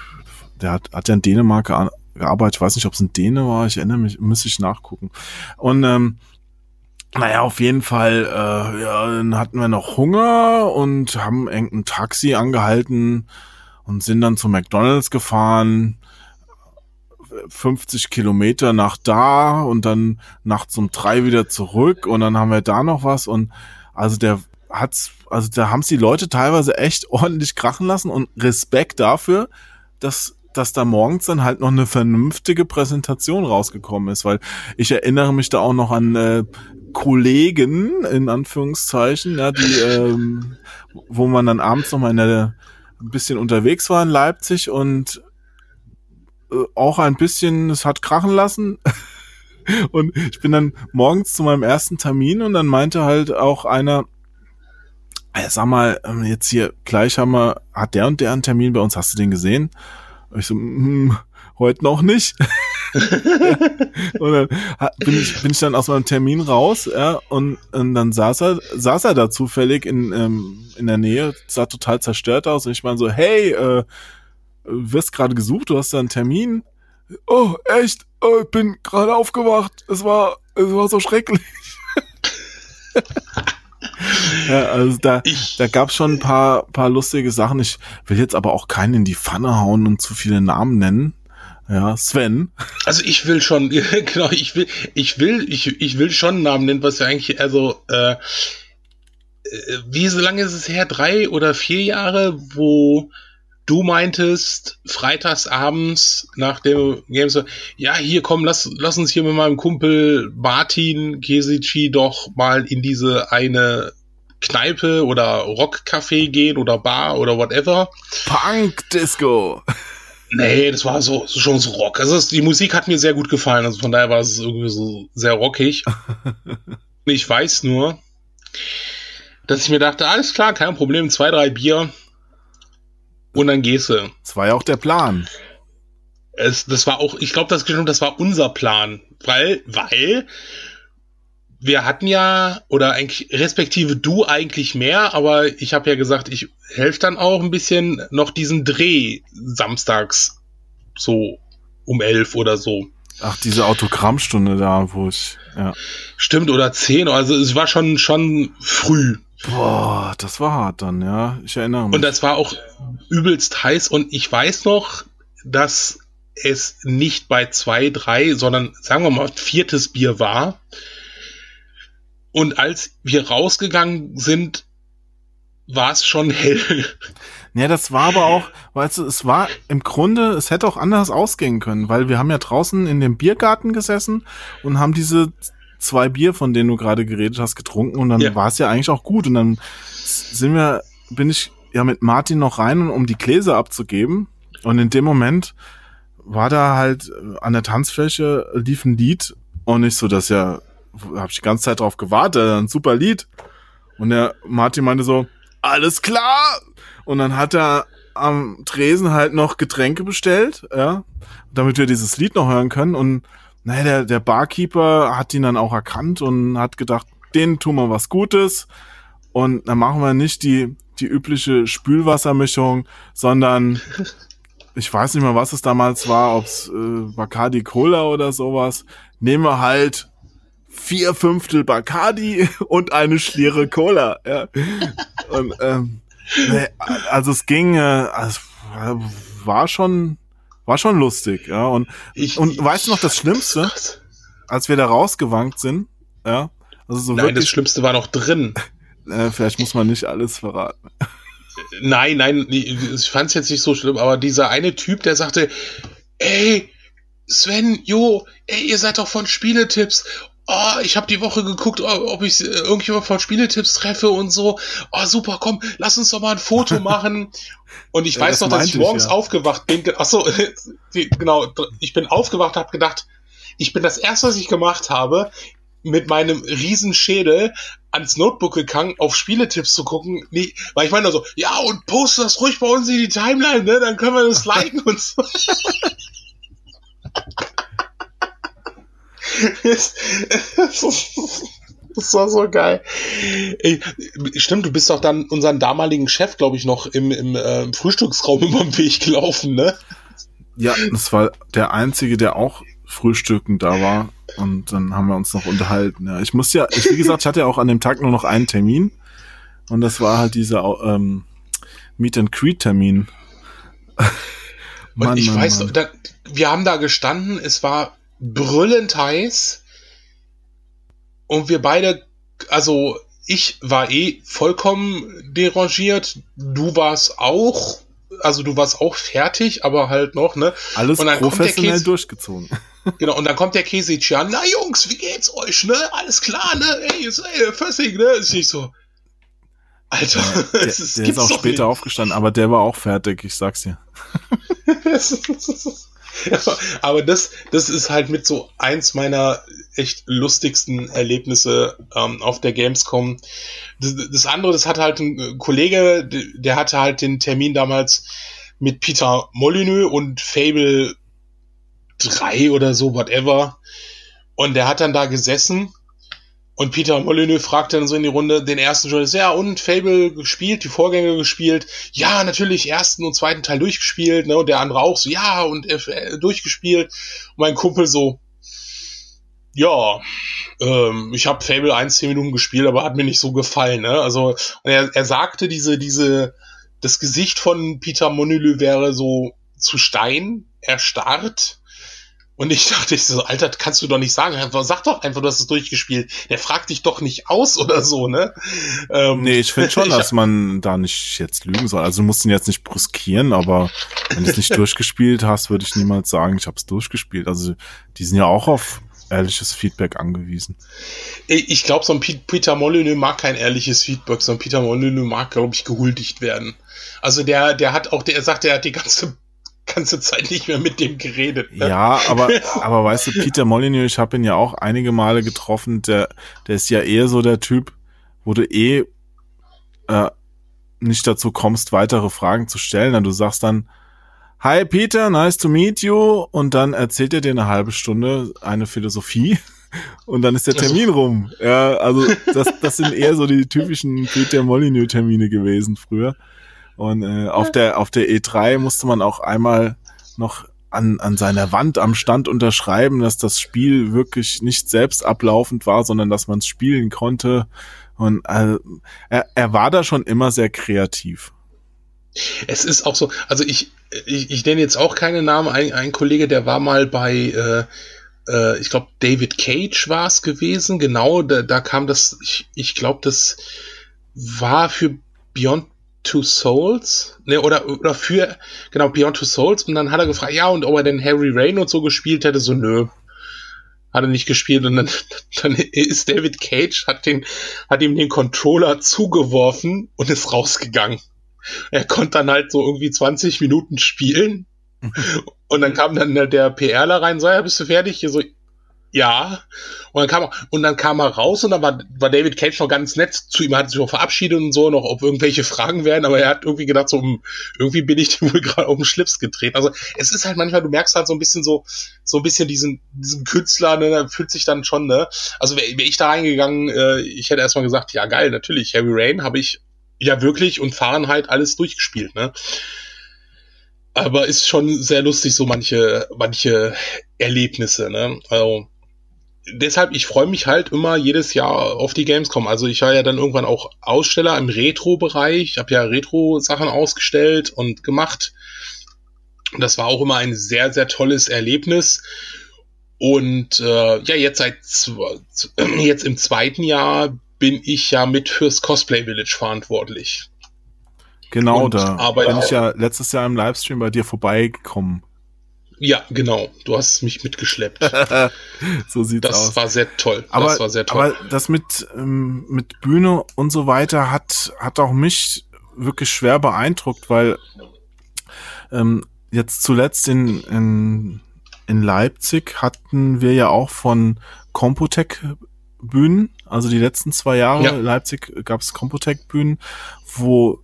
der hat, hat ja in Dänemark gearbeitet. Ich weiß nicht, ob es ein Däne war. Ich erinnere mich, müsste ich nachgucken. Und ähm, naja, auf jeden Fall, äh, ja, dann hatten wir noch Hunger und haben irgendein Taxi angehalten und sind dann zu McDonalds gefahren. 50 Kilometer nach da und dann nachts um drei wieder zurück und dann haben wir da noch was und also der hat's, also da haben die Leute teilweise echt ordentlich krachen lassen und Respekt dafür, dass dass da morgens dann halt noch eine vernünftige Präsentation rausgekommen ist, weil ich erinnere mich da auch noch an äh, Kollegen in Anführungszeichen, ja, die, ähm, wo man dann abends noch mal in der, ein bisschen unterwegs war in Leipzig und äh, auch ein bisschen, es hat krachen lassen. [LAUGHS] und ich bin dann morgens zu meinem ersten Termin und dann meinte halt auch einer, sag mal, ähm, jetzt hier gleich haben wir, hat der und der einen Termin bei uns, hast du den gesehen? Ich so, hm, heute noch nicht. [LAUGHS] und dann bin ich, bin ich dann aus meinem Termin raus, ja, und, und dann saß er, saß er da zufällig in, ähm, in der Nähe, sah total zerstört aus und ich meine so, hey, äh, wirst gerade gesucht, du hast da einen Termin. Oh, echt? Oh, ich bin gerade aufgewacht. Es war, es war so schrecklich. [LAUGHS] [LAUGHS] ja, also da, ich, da gab es schon ein paar, paar lustige Sachen. Ich will jetzt aber auch keinen in die Pfanne hauen und zu viele Namen nennen. Ja, Sven. Also ich will schon, [LAUGHS] genau, ich will, ich will, ich, ich will schon einen Namen nennen, was ja eigentlich, also, äh, äh, wie so lange ist es her? Drei oder vier Jahre, wo du meintest, freitags abends nach dem Game so, ja, hier komm, lass, lass uns hier mit meinem Kumpel Martin Kesici doch mal in diese eine Kneipe oder Rockcafé gehen oder Bar oder whatever. Punk Disco. Nee, das war so, schon so Rock. Also die Musik hat mir sehr gut gefallen, also von daher war es irgendwie so sehr rockig. [LAUGHS] ich weiß nur, dass ich mir dachte, alles klar, kein Problem, zwei, drei Bier und dann gehst du. Das war ja auch der Plan. Es, das war auch, ich glaube, das, das war unser Plan, weil, weil wir hatten ja, oder eigentlich, respektive du eigentlich mehr, aber ich habe ja gesagt, ich helfe dann auch ein bisschen noch diesen Dreh samstags so um elf oder so. Ach, diese Autogrammstunde da, wo ich, ja. Stimmt, oder zehn, also es war schon, schon früh. Boah, das war hart dann, ja. Ich erinnere mich. Und das war auch übelst heiß und ich weiß noch, dass es nicht bei zwei, drei, sondern sagen wir mal viertes Bier war. Und als wir rausgegangen sind, war es schon hell. Ja, das war aber auch, weißt du, es war im Grunde, es hätte auch anders ausgehen können, weil wir haben ja draußen in dem Biergarten gesessen und haben diese zwei Bier, von denen du gerade geredet hast, getrunken und dann ja. war es ja eigentlich auch gut und dann sind wir, bin ich ja mit Martin noch rein, um die Gläser abzugeben und in dem Moment war da halt an der Tanzfläche lief ein Lied und nicht so, dass ja habe ich die ganze Zeit drauf gewartet, ein super Lied. Und der Martin meinte so, alles klar. Und dann hat er am Tresen halt noch Getränke bestellt, ja, damit wir dieses Lied noch hören können. Und naja, der, der Barkeeper hat ihn dann auch erkannt und hat gedacht, den tun wir was Gutes. Und dann machen wir nicht die, die übliche Spülwassermischung, sondern [LAUGHS] ich weiß nicht mehr, was es damals war, ob's äh, Bacardi Cola oder sowas. Nehmen wir halt vier Fünftel Bacardi [LAUGHS] und eine Schliere Cola. Ja. Und, ähm, also es ging, äh, also war schon, war schon lustig, ja. Und, ich, und ich, weißt du noch das Schlimmste? Als wir da rausgewankt sind, ja. Also so Nein, wirklich, das Schlimmste war noch drin. [LAUGHS] Äh, vielleicht muss man nicht alles verraten. Nein, nein, ich fand es jetzt nicht so schlimm, aber dieser eine Typ, der sagte, ey, Sven, Jo, ey, ihr seid doch von Spieletipps. Oh, ich habe die Woche geguckt, ob ich irgendjemand von Spieletipps treffe und so. Oh, super, komm, lass uns doch mal ein Foto [LAUGHS] machen. Und ich ja, weiß noch, dass ich morgens ich, ja. aufgewacht bin. Achso, [LAUGHS] genau, ich bin aufgewacht, habe gedacht, ich bin das erste, was ich gemacht habe, mit meinem Riesenschädel ans Notebook gegangen, auf Spieletipps zu gucken. Nee, weil ich meine so, ja, und poste das ruhig bei uns in die Timeline, ne? Dann können wir das [LAUGHS] liken und so. [LAUGHS] das war so geil. Ey, stimmt, du bist doch dann unseren damaligen Chef, glaube ich, noch im, im äh, Frühstücksraum [LAUGHS] über den Weg gelaufen, ne? Ja, das war der einzige, der auch frühstücken da war. Und dann haben wir uns noch unterhalten. Ja, ich muss ja, ich, wie gesagt, ich hatte ja auch an dem Tag nur noch einen Termin. Und das war halt dieser ähm, Meet and Greet Termin. [LAUGHS] Mann, und ich Mann, weiß, Mann. Da, wir haben da gestanden, es war brüllend heiß und wir beide, also ich war eh vollkommen derangiert, du warst auch, also du warst auch fertig, aber halt noch, ne? Alles professionell Käse, durchgezogen. [LAUGHS] Genau, und dann kommt der Käsich an, na Jungs, wie geht's euch, ne? Alles klar, ne? Ey, ist, ey Fössing, ne? Ist nicht so. Alter, ja, [LAUGHS] der, ist, der ist auch später nicht. aufgestanden, aber der war auch fertig, ich sag's dir. [LAUGHS] [LAUGHS] aber das, das ist halt mit so eins meiner echt lustigsten Erlebnisse ähm, auf der Gamescom. Das, das, andere, das hat halt ein Kollege, der hatte halt den Termin damals mit Peter Molyneux und Fable 3 oder so, whatever. Und der hat dann da gesessen und Peter Molyneux fragt dann so in die Runde den ersten Journalist, ja, und Fable gespielt, die Vorgänger gespielt, ja, natürlich ersten und zweiten Teil durchgespielt, ne, und der andere auch so, ja, und äh, durchgespielt. Und mein Kumpel so, ja, ähm, ich habe Fable 1 10 Minuten gespielt, aber hat mir nicht so gefallen, ne? Also, er, er sagte, diese, diese, das Gesicht von Peter Molyneux wäre so zu Stein erstarrt und ich dachte ich so, Alter, kannst du doch nicht sagen. Sag doch einfach, du hast es durchgespielt. Der fragt dich doch nicht aus [LAUGHS] oder so, ne? Ähm, nee, ich finde schon, [LAUGHS] dass man da nicht jetzt lügen soll. Also du musst ihn jetzt nicht brüskieren, aber wenn du es nicht [LAUGHS] durchgespielt hast, würde ich niemals sagen, ich habe es durchgespielt. Also die sind ja auch auf ehrliches Feedback angewiesen. Ich glaube, so ein Peter Molyneux mag kein ehrliches Feedback, so ein Peter Molyneux mag, glaube ich, gehuldigt werden. Also der, der hat auch, der sagt, der hat die ganze ganze Zeit nicht mehr mit dem geredet. Ne? Ja, aber, aber weißt du, Peter Molyneux, ich habe ihn ja auch einige Male getroffen, der, der ist ja eher so der Typ, wo du eh äh, nicht dazu kommst, weitere Fragen zu stellen. Dann du sagst dann, Hi Peter, nice to meet you. Und dann erzählt er dir eine halbe Stunde eine Philosophie. [LAUGHS] Und dann ist der Termin rum. Ja, also das, das sind eher so die typischen Peter Molyneux-Termine gewesen früher. Und äh, auf der auf der E3 musste man auch einmal noch an, an seiner Wand am Stand unterschreiben, dass das Spiel wirklich nicht selbst ablaufend war, sondern dass man es spielen konnte. Und äh, er, er war da schon immer sehr kreativ. Es ist auch so, also ich, ich, ich nenne jetzt auch keine Namen. Ein, ein Kollege, der war mal bei, äh, äh, ich glaube, David Cage war es gewesen, genau, da, da kam das, ich, ich glaube, das war für Beyond Two Souls, ne, oder, oder für, genau, Beyond Two Souls, und dann hat er gefragt, ja, und ob er denn Harry Rain und so gespielt hätte, so, nö. Hat er nicht gespielt, und dann, [LAUGHS] dann ist David Cage, hat den, hat ihm den Controller zugeworfen und ist rausgegangen. Er konnte dann halt so irgendwie 20 Minuten spielen, [LAUGHS] und dann kam dann der PRler rein, so, ja, bist du fertig? Hier so, ja. Und dann kam er, und dann kam er raus und dann war, war David Cage noch ganz nett zu ihm, hat sich auch verabschiedet und so, noch ob irgendwelche Fragen wären, aber er hat irgendwie gedacht, so, hm, irgendwie bin ich dem [LAUGHS] wohl gerade auf den Schlips getreten. Also es ist halt manchmal, du merkst halt so ein bisschen so, so ein bisschen diesen, diesen Künstler, ne, der fühlt sich dann schon, ne? Also wäre wär ich da reingegangen, äh, ich hätte erstmal gesagt, ja geil, natürlich, Heavy Rain habe ich ja wirklich und Fahrenheit alles durchgespielt, ne? Aber ist schon sehr lustig, so manche, manche Erlebnisse, ne? Also, deshalb, ich freue mich halt immer jedes Jahr auf die Gamescom. Also ich war ja dann irgendwann auch Aussteller im Retro-Bereich. Ich habe ja Retro-Sachen ausgestellt und gemacht. Das war auch immer ein sehr, sehr tolles Erlebnis. Und äh, ja, jetzt seit [CLEARS THROAT] jetzt im zweiten Jahr bin ich ja mit fürs Cosplay Village verantwortlich. Genau, und da bin ich ja letztes Jahr im Livestream bei dir vorbeigekommen. Ja, genau. Du hast mich mitgeschleppt. [LAUGHS] so sieht's das aus. Das war sehr toll. Aber, das war sehr toll. Aber das mit, ähm, mit Bühne und so weiter hat, hat auch mich wirklich schwer beeindruckt, weil ähm, jetzt zuletzt in, in, in Leipzig hatten wir ja auch von Computec Bühnen, also die letzten zwei Jahre ja. Leipzig gab es Computec Bühnen, wo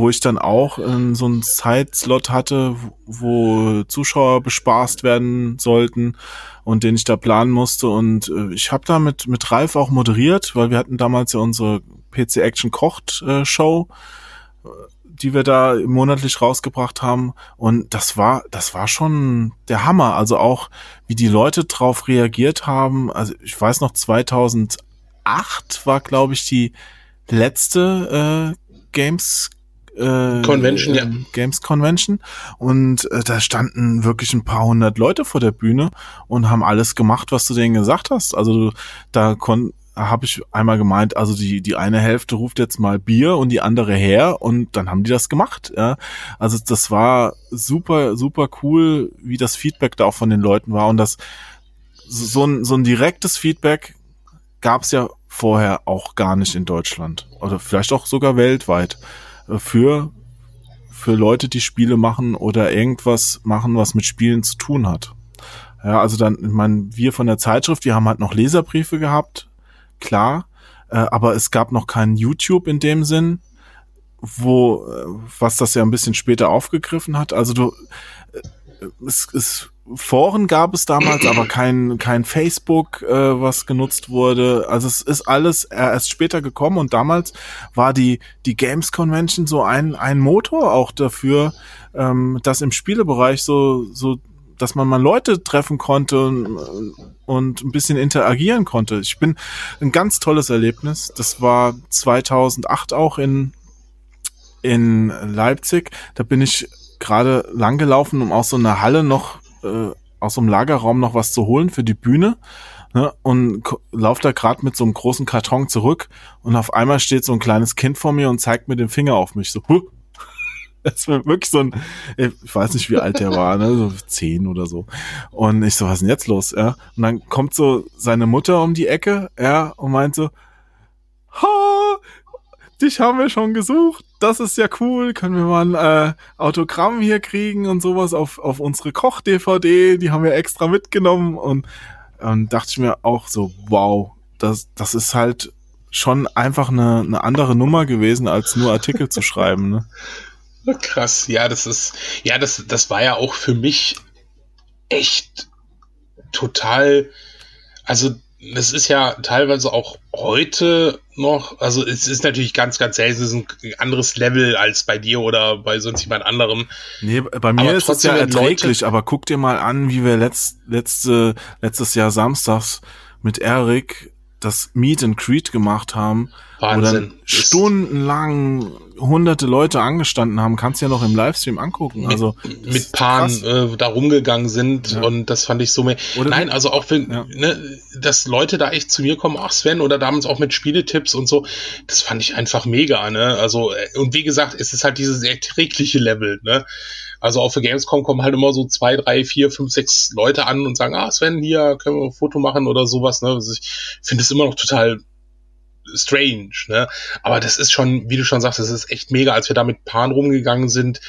wo ich dann auch in so einen Zeitslot hatte, wo Zuschauer bespaßt werden sollten und den ich da planen musste. Und äh, ich habe da mit, mit Ralf auch moderiert, weil wir hatten damals ja unsere PC Action Kocht äh, Show, die wir da monatlich rausgebracht haben. Und das war, das war schon der Hammer. Also auch, wie die Leute drauf reagiert haben. Also ich weiß noch, 2008 war, glaube ich, die letzte äh, Games äh, Convention, ja. Games Convention. Und äh, da standen wirklich ein paar hundert Leute vor der Bühne und haben alles gemacht, was du denen gesagt hast. Also da kon habe ich einmal gemeint, also die, die eine Hälfte ruft jetzt mal Bier und die andere her und dann haben die das gemacht. Ja. Also das war super, super cool, wie das Feedback da auch von den Leuten war. Und das so ein, so ein direktes Feedback gab es ja vorher auch gar nicht in Deutschland. Oder vielleicht auch sogar weltweit für, für Leute, die Spiele machen oder irgendwas machen, was mit Spielen zu tun hat. Ja, also dann, ich meine, wir von der Zeitschrift, wir haben halt noch Leserbriefe gehabt, klar, äh, aber es gab noch kein YouTube in dem Sinn, wo, äh, was das ja ein bisschen später aufgegriffen hat. Also du, es, es Foren gab es damals, aber kein, kein Facebook, äh, was genutzt wurde. Also es ist alles erst später gekommen und damals war die, die Games Convention so ein, ein Motor auch dafür, ähm, dass im Spielebereich so, so, dass man mal Leute treffen konnte und, und ein bisschen interagieren konnte. Ich bin ein ganz tolles Erlebnis. Das war 2008 auch in, in Leipzig. Da bin ich gerade lang gelaufen, um aus so einer Halle noch äh, aus dem Lagerraum noch was zu holen für die Bühne ne, und laufe da gerade mit so einem großen Karton zurück und auf einmal steht so ein kleines Kind vor mir und zeigt mit dem Finger auf mich so. Huh. [LAUGHS] Das war wirklich so ein, ich weiß nicht, wie alt der war, ne, so zehn oder so. Und ich so, was ist denn jetzt los, ja? Und dann kommt so seine Mutter um die Ecke, ja, und meint so, ha, dich haben wir schon gesucht. Das ist ja cool. Können wir mal ein äh, Autogramm hier kriegen und sowas auf, auf unsere Koch-DVD. Die haben wir extra mitgenommen und, und dachte ich mir auch so, wow, das, das ist halt schon einfach eine, eine andere Nummer gewesen, als nur Artikel zu schreiben. Ne? [LAUGHS] Krass, ja, das ist, ja, das, das war ja auch für mich echt total, also das ist ja teilweise auch heute noch, also es ist natürlich ganz, ganz selten, es ist ein anderes Level als bei dir oder bei sonst jemand anderem. Nee, bei mir aber ist es ja erträglich, Leute, aber guck dir mal an, wie wir letzt, letzte, letztes Jahr samstags mit Erik das Meet and Creed gemacht haben, Wahnsinn. wo dann stundenlang hunderte Leute angestanden haben, kannst du ja noch im Livestream angucken. Mit, also mit Paaren äh, da rumgegangen sind ja. und das fand ich so mehr. Oder Nein, also auch wenn, ja. ne, dass Leute da echt zu mir kommen, ach Sven, oder damals auch mit Spieletipps und so, das fand ich einfach mega, ne? Also, äh, und wie gesagt, es ist halt dieses erträgliche Level, ne? Also auf der Gamescom kommen halt immer so zwei, drei, vier, fünf, sechs Leute an und sagen, ah Sven, hier können wir ein Foto machen oder sowas. Ne? Also ich finde es immer noch total strange, ne? Aber das ist schon, wie du schon sagst, das ist echt mega, als wir da mit Paaren rumgegangen sind,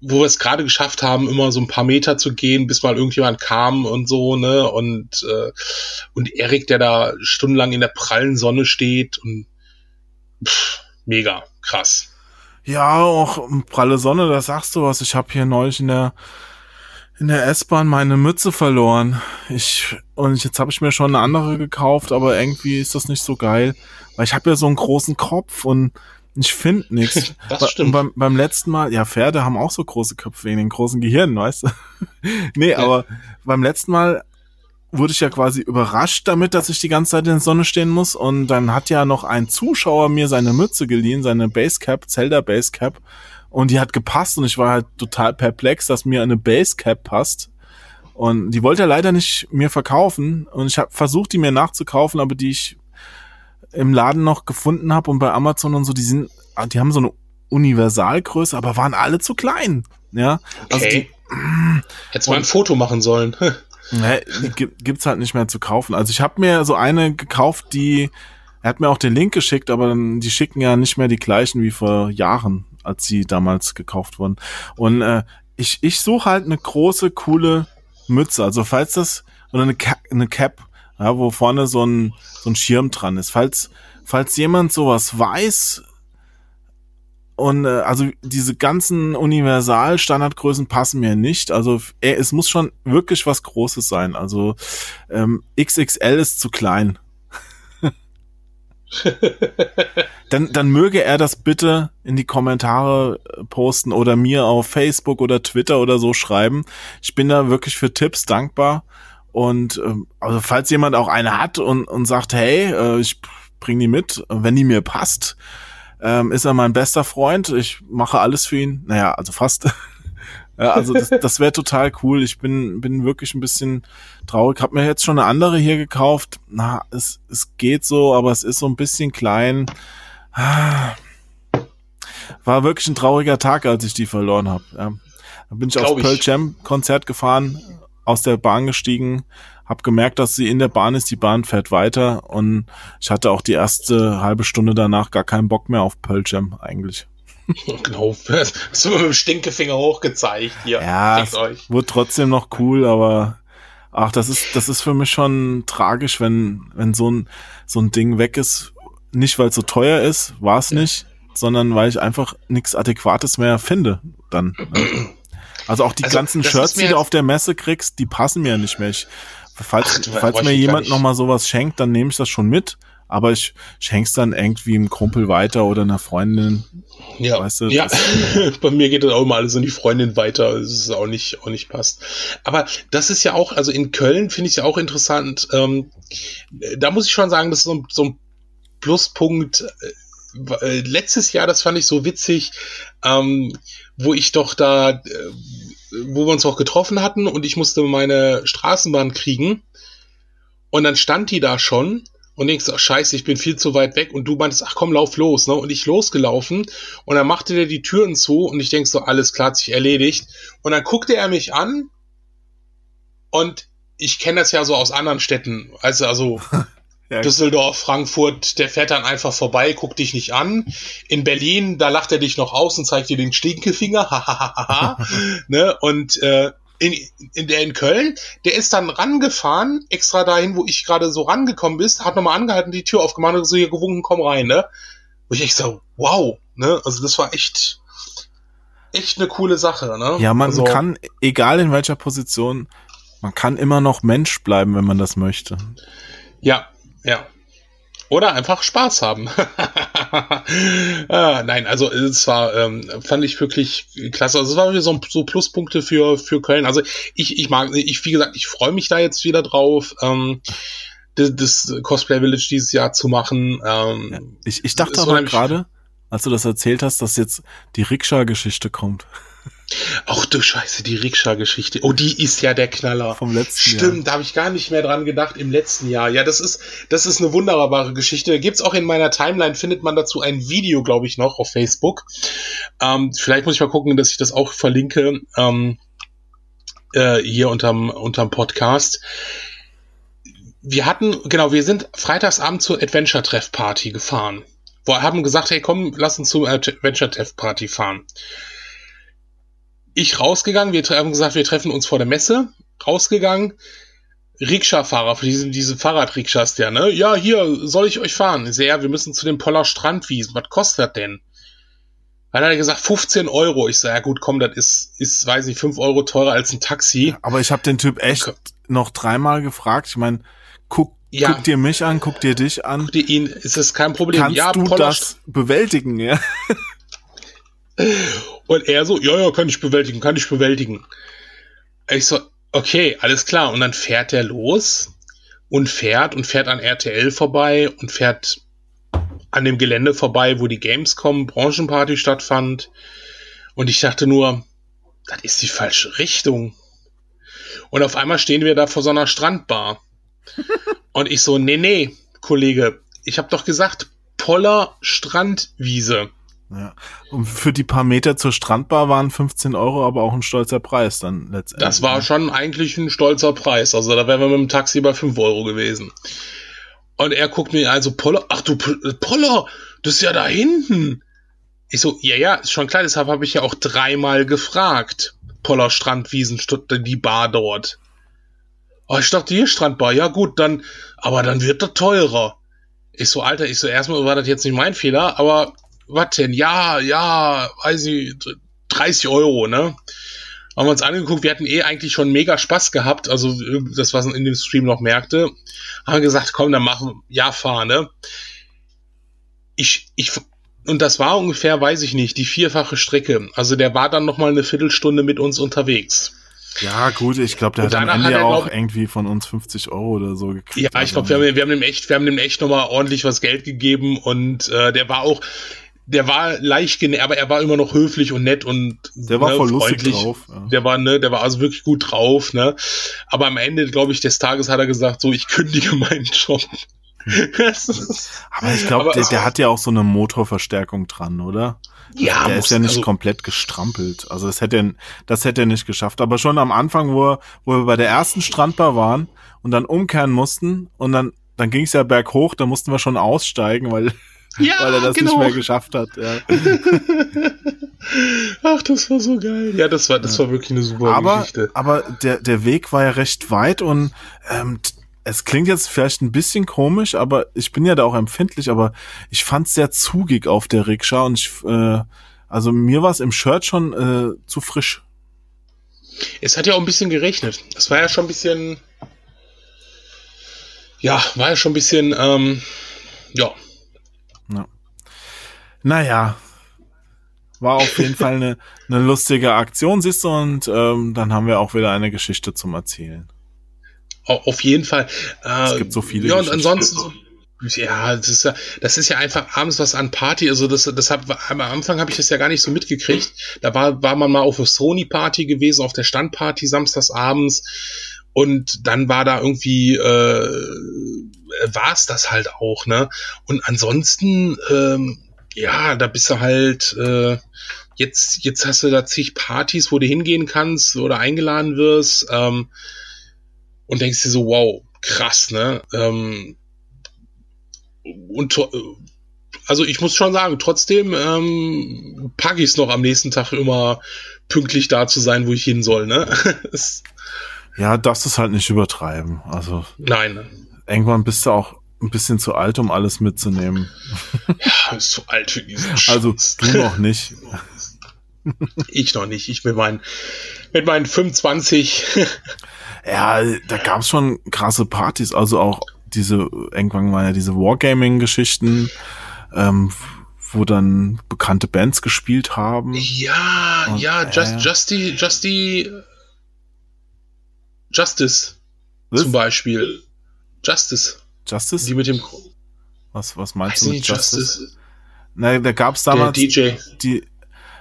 wo wir es gerade geschafft haben, immer so ein paar Meter zu gehen, bis mal irgendjemand kam und so, ne? Und, äh, und Erik, der da stundenlang in der prallen Sonne steht und pff, mega, krass. Ja, auch pralle Sonne, da sagst du was. Ich habe hier neulich in der in der S-Bahn meine Mütze verloren. Ich und jetzt habe ich mir schon eine andere gekauft, aber irgendwie ist das nicht so geil, weil ich habe ja so einen großen Kopf und ich finde nichts. [LAUGHS] Das stimmt. Beim, beim letzten Mal, ja, Pferde haben auch so große Köpfe wegen den großen Gehirnen, weißt du? [LAUGHS] nee, ja. aber beim letzten Mal, wurde ich ja quasi überrascht damit, dass ich die ganze Zeit in der Sonne stehen muss. Und dann hat ja noch ein Zuschauer mir seine Mütze geliehen, seine Basecap, Zelda Basecap. Und die hat gepasst und ich war halt total perplex, dass mir eine Basecap passt. Und die wollte er leider nicht mir verkaufen. Und ich habe versucht, die mir nachzukaufen, aber die ich im Laden noch gefunden habe und bei Amazon und so, die sind, die haben so eine Universalgröße, aber waren alle zu klein. Ja, also okay. die, Hättest mal ein Foto machen sollen. [LAUGHS] Ne, gibt's halt nicht mehr zu kaufen. Also ich habe mir so eine gekauft, die er hat mir auch den Link geschickt, aber die schicken ja nicht mehr die gleichen wie vor Jahren, als sie damals gekauft wurden. Und äh, ich, ich suche halt eine große, coole Mütze. Also falls das, oder eine, Cap, eine Cap, ja, wo vorne so ein, so ein Schirm dran ist. Falls, falls jemand sowas weiß, und äh, also diese ganzen Universal-Standardgrößen passen mir nicht. Also äh, es muss schon wirklich was Großes sein. Also ähm, XXL ist zu klein. [LAUGHS] dann, dann möge er das bitte in die Kommentare äh, posten oder mir auf Facebook oder Twitter oder so schreiben. Ich bin da wirklich für Tipps dankbar. Und ähm, also falls jemand auch eine hat und, und sagt, hey, äh, ich bring die mit, wenn die mir passt, ähm, ist er mein bester Freund. Ich mache alles für ihn. Naja, also fast. [LAUGHS] also das, das wäre total cool. Ich bin, bin wirklich ein bisschen traurig. Hab mir jetzt schon eine andere hier gekauft. Na, es, es geht so, aber es ist so ein bisschen klein. War wirklich ein trauriger Tag, als ich die verloren habe. Ja. Da bin ich Glaub aufs Pearl Jam Konzert gefahren, aus der Bahn gestiegen, habe gemerkt, dass sie in der Bahn ist, die Bahn fährt weiter und ich hatte auch die erste halbe Stunde danach gar keinen Bock mehr auf Pearl Jam eigentlich. [LAUGHS] Genau, du mit dem Stinkefinger hochgezeigt hier. Ja, es euch. wurde trotzdem noch cool, aber ach, das ist, das ist für mich schon tragisch, wenn, wenn so ein, so ein Ding weg ist. Nicht, weil es so teuer ist, war es ja. nicht, sondern weil ich einfach nichts Adäquates mehr finde dann. [CLEARS THROAT] Also auch die also, ganzen Shirts, die du auf der Messe kriegst, die passen mir nicht mehr. Ich Falls, Ach, falls mir jemand noch mal sowas schenkt, dann nehme ich das schon mit. Aber ich schenk's dann irgendwie einem Kumpel weiter oder einer Freundin. Ja, weißt du, ja. [LAUGHS] bei mir geht das auch immer alles an die Freundin weiter, das ist auch nicht, auch nicht passt. Aber das ist ja auch, also in Köln finde ich ja auch interessant. Ähm, da muss ich schon sagen, das ist so, so ein Pluspunkt. Äh, letztes Jahr, das fand ich so witzig, ähm, wo ich doch da äh, wo wir uns auch getroffen hatten und ich musste meine Straßenbahn kriegen. Und dann stand die da schon und denkst, ach, scheiße, ich bin viel zu weit weg. Und du meintest, ach komm, lauf los. Ne? Und ich losgelaufen und dann machte der die Türen zu und ich denk so, alles klar, hat sich erledigt. Und dann guckte er mich an und ich kenne das ja so aus anderen Städten. Also, also [LAUGHS] Ja. Düsseldorf, Frankfurt, der fährt dann einfach vorbei, guckt dich nicht an. In Berlin, da lacht er dich noch aus und zeigt dir den Stinkefinger. [LAUGHS] [LAUGHS] ne? Und äh, in, in der in Köln, der ist dann rangefahren, extra dahin, wo ich gerade so rangekommen bist, hat nochmal angehalten, die Tür aufgemacht und so hier gewunken, komm rein, ne? Wo ich echt so, wow, ne? Also das war echt, echt eine coole Sache, ne? Ja, man also, kann, egal in welcher Position, man kann immer noch Mensch bleiben, wenn man das möchte. Ja, ja. Oder einfach Spaß haben. [LAUGHS] ah, nein, also es war, ähm, fand ich wirklich klasse. Also es war so, so Pluspunkte für, für Köln. Also ich, ich mag, ich, wie gesagt, ich freue mich da jetzt wieder drauf. Ähm, das, das Cosplay Village dieses Jahr zu machen. Ähm, ja, ich, ich dachte aber gerade, als du das erzählt hast, dass jetzt die Rikscha-Geschichte kommt. Ach du Scheiße, die Rikscha-Geschichte. Oh, die ist ja der Knaller. Vom letzten Stimmt, Jahr. Stimmt, da habe ich gar nicht mehr dran gedacht im letzten Jahr. Ja, das ist, das ist eine wunderbare Geschichte. Gibt's auch in meiner Timeline, findet man dazu ein Video, glaube ich, noch auf Facebook. Ähm, vielleicht muss ich mal gucken, dass ich das auch verlinke ähm, äh, hier unterm, unterm Podcast. Wir hatten, genau, wir sind freitagsabend zur Adventure-Treff-Party gefahren. Wir haben gesagt, hey komm, lass uns zur Adventure-Treff-Party fahren ich rausgegangen, wir haben gesagt, wir treffen uns vor der Messe, rausgegangen, Rikscha-Fahrer, für diese, diese Fahrradrikschas, der, ne? Ja, hier, soll ich euch fahren? Sehr, wir müssen zu den Poller Strandwiesen. Was kostet das denn? Dann hat er gesagt, 15 Euro. Ich sage, ja gut, komm, das ist, ist, weiß nicht, 5 Euro teurer als ein Taxi. Aber ich habe den Typ echt okay. noch dreimal gefragt. Ich meine, guck, ja. guck dir mich an, guck dir dich an. Guck dir ihn, ist das kein Problem. Kannst ja, du Poller das bewältigen, ja? [LAUGHS] Und er so, ja, ja, kann ich bewältigen, kann ich bewältigen. Ich so, Okay, alles klar. Und dann fährt er los und fährt und fährt an RTL vorbei und fährt an dem Gelände vorbei, wo die Gamescom Branchenparty stattfand. Und ich dachte nur, das ist die falsche Richtung. Und auf einmal stehen wir da vor so einer Strandbar. [LAUGHS] und ich so, nee, nee, Kollege, ich habe doch gesagt, Poller Strandwiese. Ja. Und für die paar Meter zur Strandbar waren 15 Euro aber auch ein stolzer Preis dann letztendlich. Das war ne? schon eigentlich ein stolzer Preis. Also da wären wir mit dem Taxi bei 5 Euro gewesen. Und er guckt mir also Poller, ach du Poller, das ist ja da hinten. Ich so, ja, ja, ist schon klar, deshalb habe ich ja auch dreimal gefragt. Poller Strandwiesen, die Bar dort. Oh, ich dachte hier Strandbar, ja gut, dann, aber dann wird das teurer. Ich so, Alter, ich so, erstmal war das jetzt nicht mein Fehler, aber was denn? Ja, ja, weiß ich, 30 Euro, ne? Haben wir uns angeguckt, wir hatten eh eigentlich schon mega Spaß gehabt, also das, was man in dem Stream noch merkte. Haben gesagt, komm, dann machen, ja, fahr, ne? Ich, ich, und das war ungefähr, weiß ich nicht, die vierfache Strecke. Also der war dann noch mal eine Viertelstunde mit uns unterwegs. Ja, gut, ich glaube, der hat am Ende hat er, auch irgendwie von uns 50 Euro oder so gekriegt. Ja, ich glaube, wir haben, wir haben dem echt, wir haben dem echt nochmal ordentlich was Geld gegeben und äh, der war auch, der war leicht genervt, aber er war immer noch höflich und nett und der war ne, voll freundlich. lustig drauf. Ja. Der war, ne, der war also wirklich gut drauf, ne. Aber am Ende, glaube ich, des Tages hat er gesagt, so, ich kündige [LAUGHS] meinen Job. aber ich glaube, der, der, hat ja auch so eine Motorverstärkung dran, oder? Ja, der ist ja nicht also, komplett gestrampelt. Also das hätte er, das hätte er nicht geschafft. Aber schon am Anfang, wo, er, wo wir bei der ersten Strandbar waren und dann umkehren mussten und dann, dann ging es ja berghoch, da mussten wir schon aussteigen, weil ja, weil er das genau. nicht mehr geschafft hat. Ja. [LAUGHS] Ach, das war so geil. Ja, das war, das war wirklich eine super aber, Geschichte. Aber der, der Weg war ja recht weit und ähm, es klingt jetzt vielleicht ein bisschen komisch, aber ich bin ja da auch empfindlich, aber ich fand es sehr zugig auf der Rikscha und ich, äh, also mir war es im Shirt schon äh, zu frisch. Es hat ja auch ein bisschen gerechnet. Das war ja schon ein bisschen, ja, war ja schon ein bisschen, ähm, ja. Naja, war auf jeden Fall eine, eine lustige Aktion, siehst du, und ähm, dann haben wir auch wieder eine Geschichte zum Erzählen. Auf jeden Fall. Äh, es gibt so viele. Ja, und ansonsten, ja, das ist ja, das ist ja einfach abends was an Party. Also das, das hab, am Anfang habe ich das ja gar nicht so mitgekriegt. Da war, war man mal auf der Sony Party gewesen, auf der Standparty samstags abends. Und dann war da irgendwie, äh, war es das halt auch, ne? Und ansonsten, ähm, ja, da bist du halt, äh, jetzt, jetzt hast du da zig Partys, wo du hingehen kannst oder eingeladen wirst, ähm, und denkst dir so, wow, krass, ne? Ähm, und also ich muss schon sagen, trotzdem ähm, packe ich es noch am nächsten Tag immer pünktlich da zu sein, wo ich hin soll, ne? [LAUGHS] Ja, darfst es halt nicht übertreiben. Also. Nein. Irgendwann bist du auch ein bisschen zu alt, um alles mitzunehmen. Ja, ist zu alt für diesen Scheiß. Also du noch nicht. ich noch nicht. Ich mit meinen, mit meinen 25. ja, da gab's schon krasse Partys. Also auch diese, irgendwann waren ja diese Wargaming-Geschichten, ähm, wo dann bekannte Bands gespielt haben. Ja, Und, ja, Just, äh, Justy, Justy, Justice was? zum Beispiel. Justice. Justice? Die mit dem. Was, was meinst du mit Justice? Justice? Na, da gab's damals. Der DJ. Die,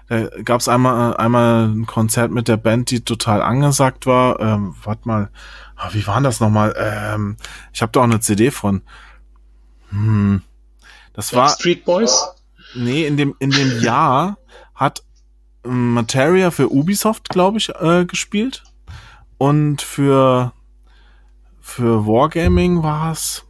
da gab's einmal, einmal ein Konzert mit der Band, die total angesagt war. Ähm, warte mal, ah, wie war das nochmal? Ähm, ich habe da auch eine CD von. Hm. Das war. Street Boys? Nee, in dem, in dem Jahr hat Materia für Ubisoft, glaube ich, äh, gespielt. Und für, für Wargaming war es.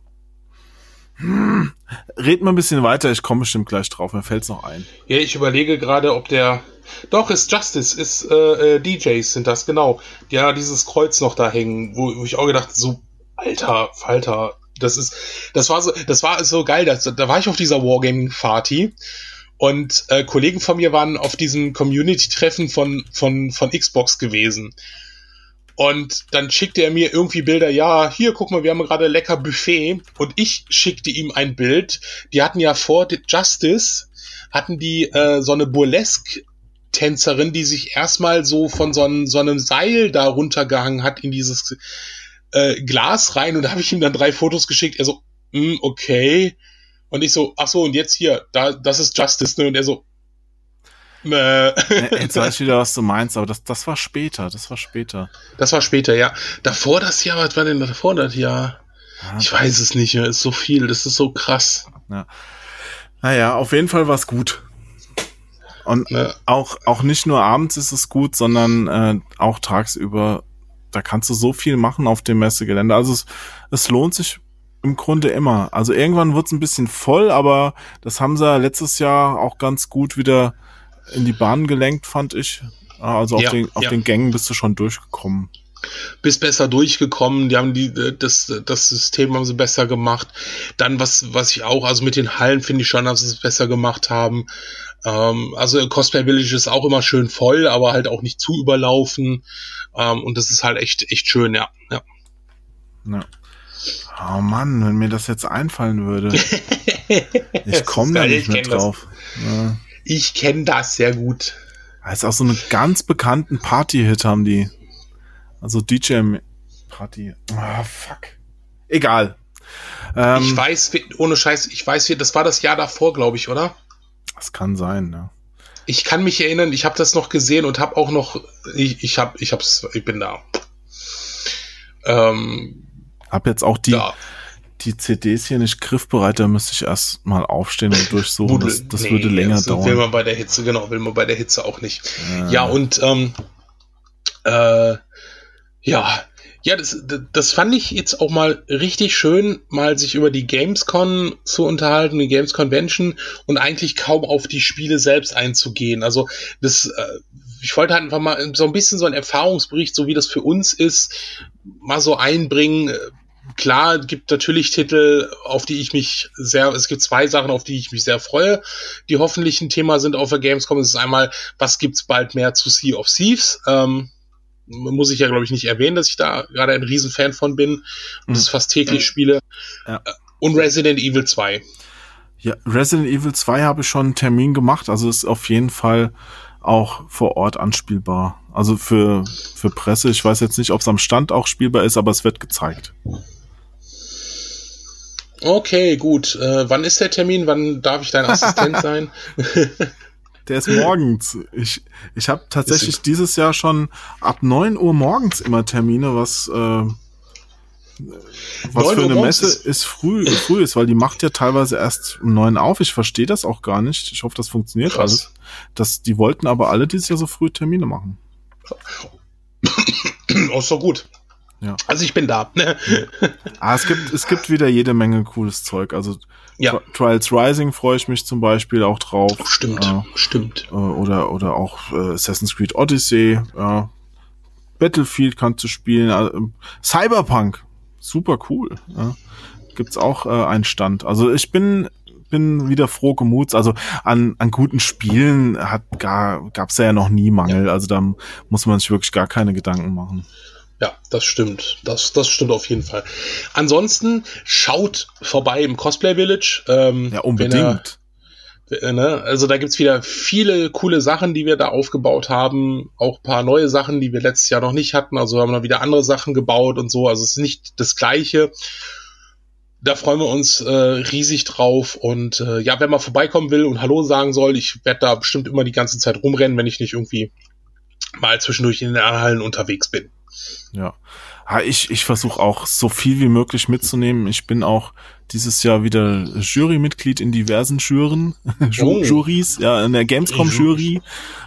Hm, red mal ein bisschen weiter, ich komme bestimmt gleich drauf, mir fällt's noch ein. Ja, ich überlege gerade, ob der. Doch, ist Justice, ist äh, äh, DJs sind das, genau. Ja, dieses Kreuz noch da hängen, wo, wo ich auch gedacht, so, alter Falter, das ist, das war so, das war so geil, das, da war ich auf dieser Wargaming-Party und äh, Kollegen von mir waren auf diesem Community-Treffen von, von, von Xbox gewesen. Und dann schickte er mir irgendwie Bilder, ja, hier, guck mal, wir haben gerade lecker Buffet. Und ich schickte ihm ein Bild. Die hatten ja vor Justice, hatten die äh, so eine Burlesque Tänzerin, die sich erstmal so von so einem, so einem Seil da runtergehangen hat in dieses äh, Glas rein und da habe ich ihm dann drei Fotos geschickt. Er so, mm, okay. Und ich so, ach so, und jetzt hier, da, das ist Justice, ne? Und er so, äh. Jetzt weiß ich wieder, was du meinst, aber das, das war später, das war später. Das war später, ja. Davor das Jahr, was war denn davor das Jahr? Ja. Ich weiß es nicht mehr, ist so viel, das ist so krass. Ja. Naja, auf jeden Fall war es gut. Und ja. auch, auch nicht nur abends ist es gut, sondern äh, auch tagsüber. Da kannst du so viel machen auf dem Messegelände. Also es, es lohnt sich im Grunde immer. Also irgendwann wird es ein bisschen voll, aber das haben sie letztes Jahr auch ganz gut wieder in die Bahn gelenkt, fand ich. Also auf, ja, den, auf ja. den Gängen bist du schon durchgekommen bist besser durchgekommen, die haben die, das, das System haben sie besser gemacht. Dann, was, was ich auch, also mit den Hallen finde ich schon, dass sie es besser gemacht haben. Ähm, also Cosplay Village ist auch immer schön voll, aber halt auch nicht zu überlaufen. Ähm, und das ist halt echt, echt schön, ja. ja. ja. Oh Mann, wenn mir das jetzt einfallen würde. [LAUGHS] ich komme da nicht mehr drauf. Ja. Ich kenne das sehr gut. Das ist auch so einen ganz bekannten Party-Hit haben die. Also DJ Party. Ah, fuck. Egal. Ähm, ich weiß, ohne Scheiß, ich weiß, das war das Jahr davor, glaube ich, oder? Das kann sein, ja. Ich kann mich erinnern, ich habe das noch gesehen und habe auch noch, ich, ich habe, ich hab's, ich bin da. Ähm, hab jetzt auch die, da. Die CDs hier nicht griffbereit, da müsste ich erst mal aufstehen und durchsuchen. das, das nee, würde länger dauern. Will man bei der Hitze, genau, will man bei der Hitze auch nicht. Äh. Ja, und ähm, äh, ja, ja, das, das fand ich jetzt auch mal richtig schön, mal sich über die Gamescon zu unterhalten, die Games Convention und eigentlich kaum auf die Spiele selbst einzugehen. Also das, äh, ich wollte halt einfach mal so ein bisschen so ein Erfahrungsbericht, so wie das für uns ist, mal so einbringen. Klar, gibt natürlich Titel, auf die ich mich sehr, es gibt zwei Sachen, auf die ich mich sehr freue, die hoffentlich ein Thema sind auf der Gamescom. Es ist einmal, was gibt's bald mehr zu Sea of Thieves? Ähm, muss ich ja, glaube ich, nicht erwähnen, dass ich da gerade ein Riesenfan von bin und mhm. das fast täglich spiele. Ja. Und Resident Evil 2. Ja, Resident Evil 2 habe ich schon einen Termin gemacht, also ist auf jeden Fall auch vor Ort anspielbar. Also für, für Presse, ich weiß jetzt nicht, ob es am Stand auch spielbar ist, aber es wird gezeigt. Okay, gut. Äh, wann ist der Termin? Wann darf ich dein Assistent [LAUGHS] sein? Der ist morgens. Ich, ich habe tatsächlich dieses Jahr schon ab neun Uhr morgens immer Termine, was, äh, was für eine Messe ist, ist früh, früh ist, weil die macht ja teilweise erst um neun auf. Ich verstehe das auch gar nicht. Ich hoffe, das funktioniert Krass. alles. Das, die wollten aber alle dieses Jahr so früh Termine machen. Oh, ist doch gut. Ja. Also ich bin da. [LAUGHS] ah, es gibt, es gibt wieder jede Menge cooles Zeug. Also ja. Trials Rising freue ich mich zum Beispiel auch drauf. Stimmt, äh, stimmt. Äh, oder, oder auch äh, Assassin's Creed Odyssey. Äh, Battlefield kannst du spielen. Also, Cyberpunk, super cool. Ja. Gibt's auch äh, einen Stand. Also ich bin bin wieder froh gemuts. Also an, an guten Spielen hat gar, gab's ja noch nie Mangel. Ja. Also da muss man sich wirklich gar keine Gedanken machen. Ja, das stimmt. Das, das stimmt auf jeden Fall. Ansonsten schaut vorbei im Cosplay Village. Ähm, ja, unbedingt. Er, ne? Also da gibt's wieder viele coole Sachen, die wir da aufgebaut haben. Auch paar neue Sachen, die wir letztes Jahr noch nicht hatten. Also haben wir wieder andere Sachen gebaut und so. Also es ist nicht das Gleiche. Da freuen wir uns äh, riesig drauf. Und äh, ja, wenn man vorbeikommen will und Hallo sagen soll, ich werde da bestimmt immer die ganze Zeit rumrennen, wenn ich nicht irgendwie mal zwischendurch in den Hallen unterwegs bin. Ja. Ich, ich versuche auch so viel wie möglich mitzunehmen. Ich bin auch dieses Jahr wieder Jurymitglied in diversen Juren, [LAUGHS] oh. Juries, ja, in der Gamescom-Jury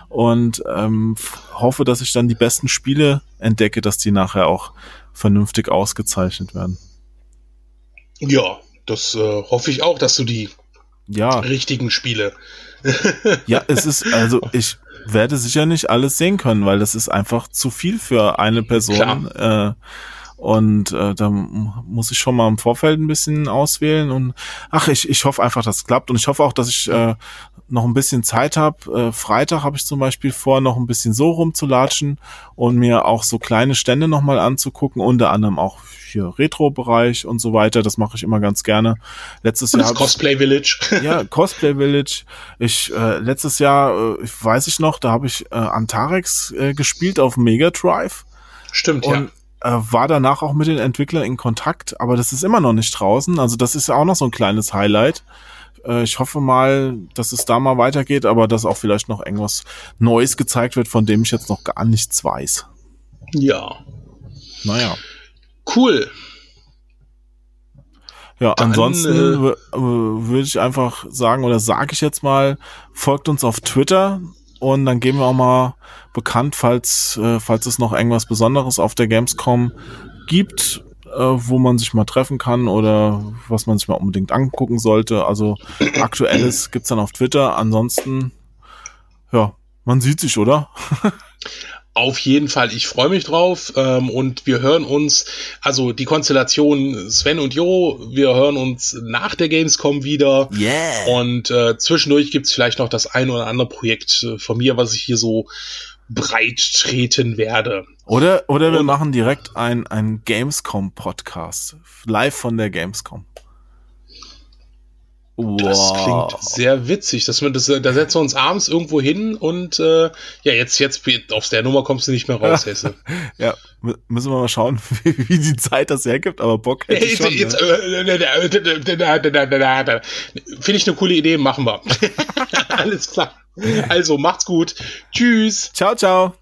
und ähm, hoffe, dass ich dann die besten Spiele entdecke, dass die nachher auch vernünftig ausgezeichnet werden. Ja, das äh, hoffe ich auch, dass du die ja. richtigen Spiele. ja, es ist, also ich, werde sicher nicht alles sehen können, weil das ist einfach zu viel für eine Person. Äh, und äh, da muss ich schon mal im Vorfeld ein bisschen auswählen. Und ach, ich, ich hoffe einfach, dass es klappt. Und ich hoffe auch, dass ich äh, noch ein bisschen Zeit habe. Äh, Freitag habe ich zum Beispiel vor, noch ein bisschen so rumzulatschen und mir auch so kleine Stände nochmal anzugucken, unter anderem auch hier Retro-Bereich und so weiter. Das mache ich immer ganz gerne. Letztes Jahr. Das Cosplay Village. [LAUGHS] ja, Cosplay Village. Ich, äh, letztes Jahr, äh, weiß ich noch, da habe ich äh, Antarex äh, gespielt auf Mega Drive. Stimmt, und, ja. Äh, war danach auch mit den Entwicklern in Kontakt, aber das ist immer noch nicht draußen. Also das ist ja auch noch so ein kleines Highlight. Äh, ich hoffe mal, dass es da mal weitergeht, aber dass auch vielleicht noch irgendwas Neues gezeigt wird, von dem ich jetzt noch gar nichts weiß. Ja. Naja. Cool. Ja, Dann, ansonsten äh, würde ich einfach sagen, oder sage ich jetzt mal, folgt uns auf Twitter und dann geben wir auch mal bekannt, falls, äh, falls es noch irgendwas Besonderes auf der Gamescom gibt äh, wo man sich mal treffen kann oder was man sich mal unbedingt angucken sollte. Also aktuelles gibt's dann auf Twitter. Ansonsten, ja, man sieht sich, oder? [LAUGHS] Auf jeden Fall, ich freue mich drauf ähm, und wir hören uns, also die Konstellation Sven und Jo, wir hören uns nach der Gamescom wieder. Yeah. Und äh, zwischendurch gibt's vielleicht noch das ein oder andere Projekt äh, von mir, was ich hier so breit treten werde. Oder, oder wir Und machen direkt ein, ein Gamescom-Podcast. Live von der Gamescom. Wow. Das klingt sehr witzig. Dass wir das, da setzen wir uns abends irgendwo hin und äh, ja, jetzt, jetzt aus der Nummer kommst du nicht mehr raus, Hesse. ja, müssen wir mal schauen, wie, wie, die Zeit das hergibt, aber Bock hätte ich schon. Jetzt, Finde ich eine coole Idee, machen wir. Alles klar. Also macht's gut. Tschüss. Ciao, ciao.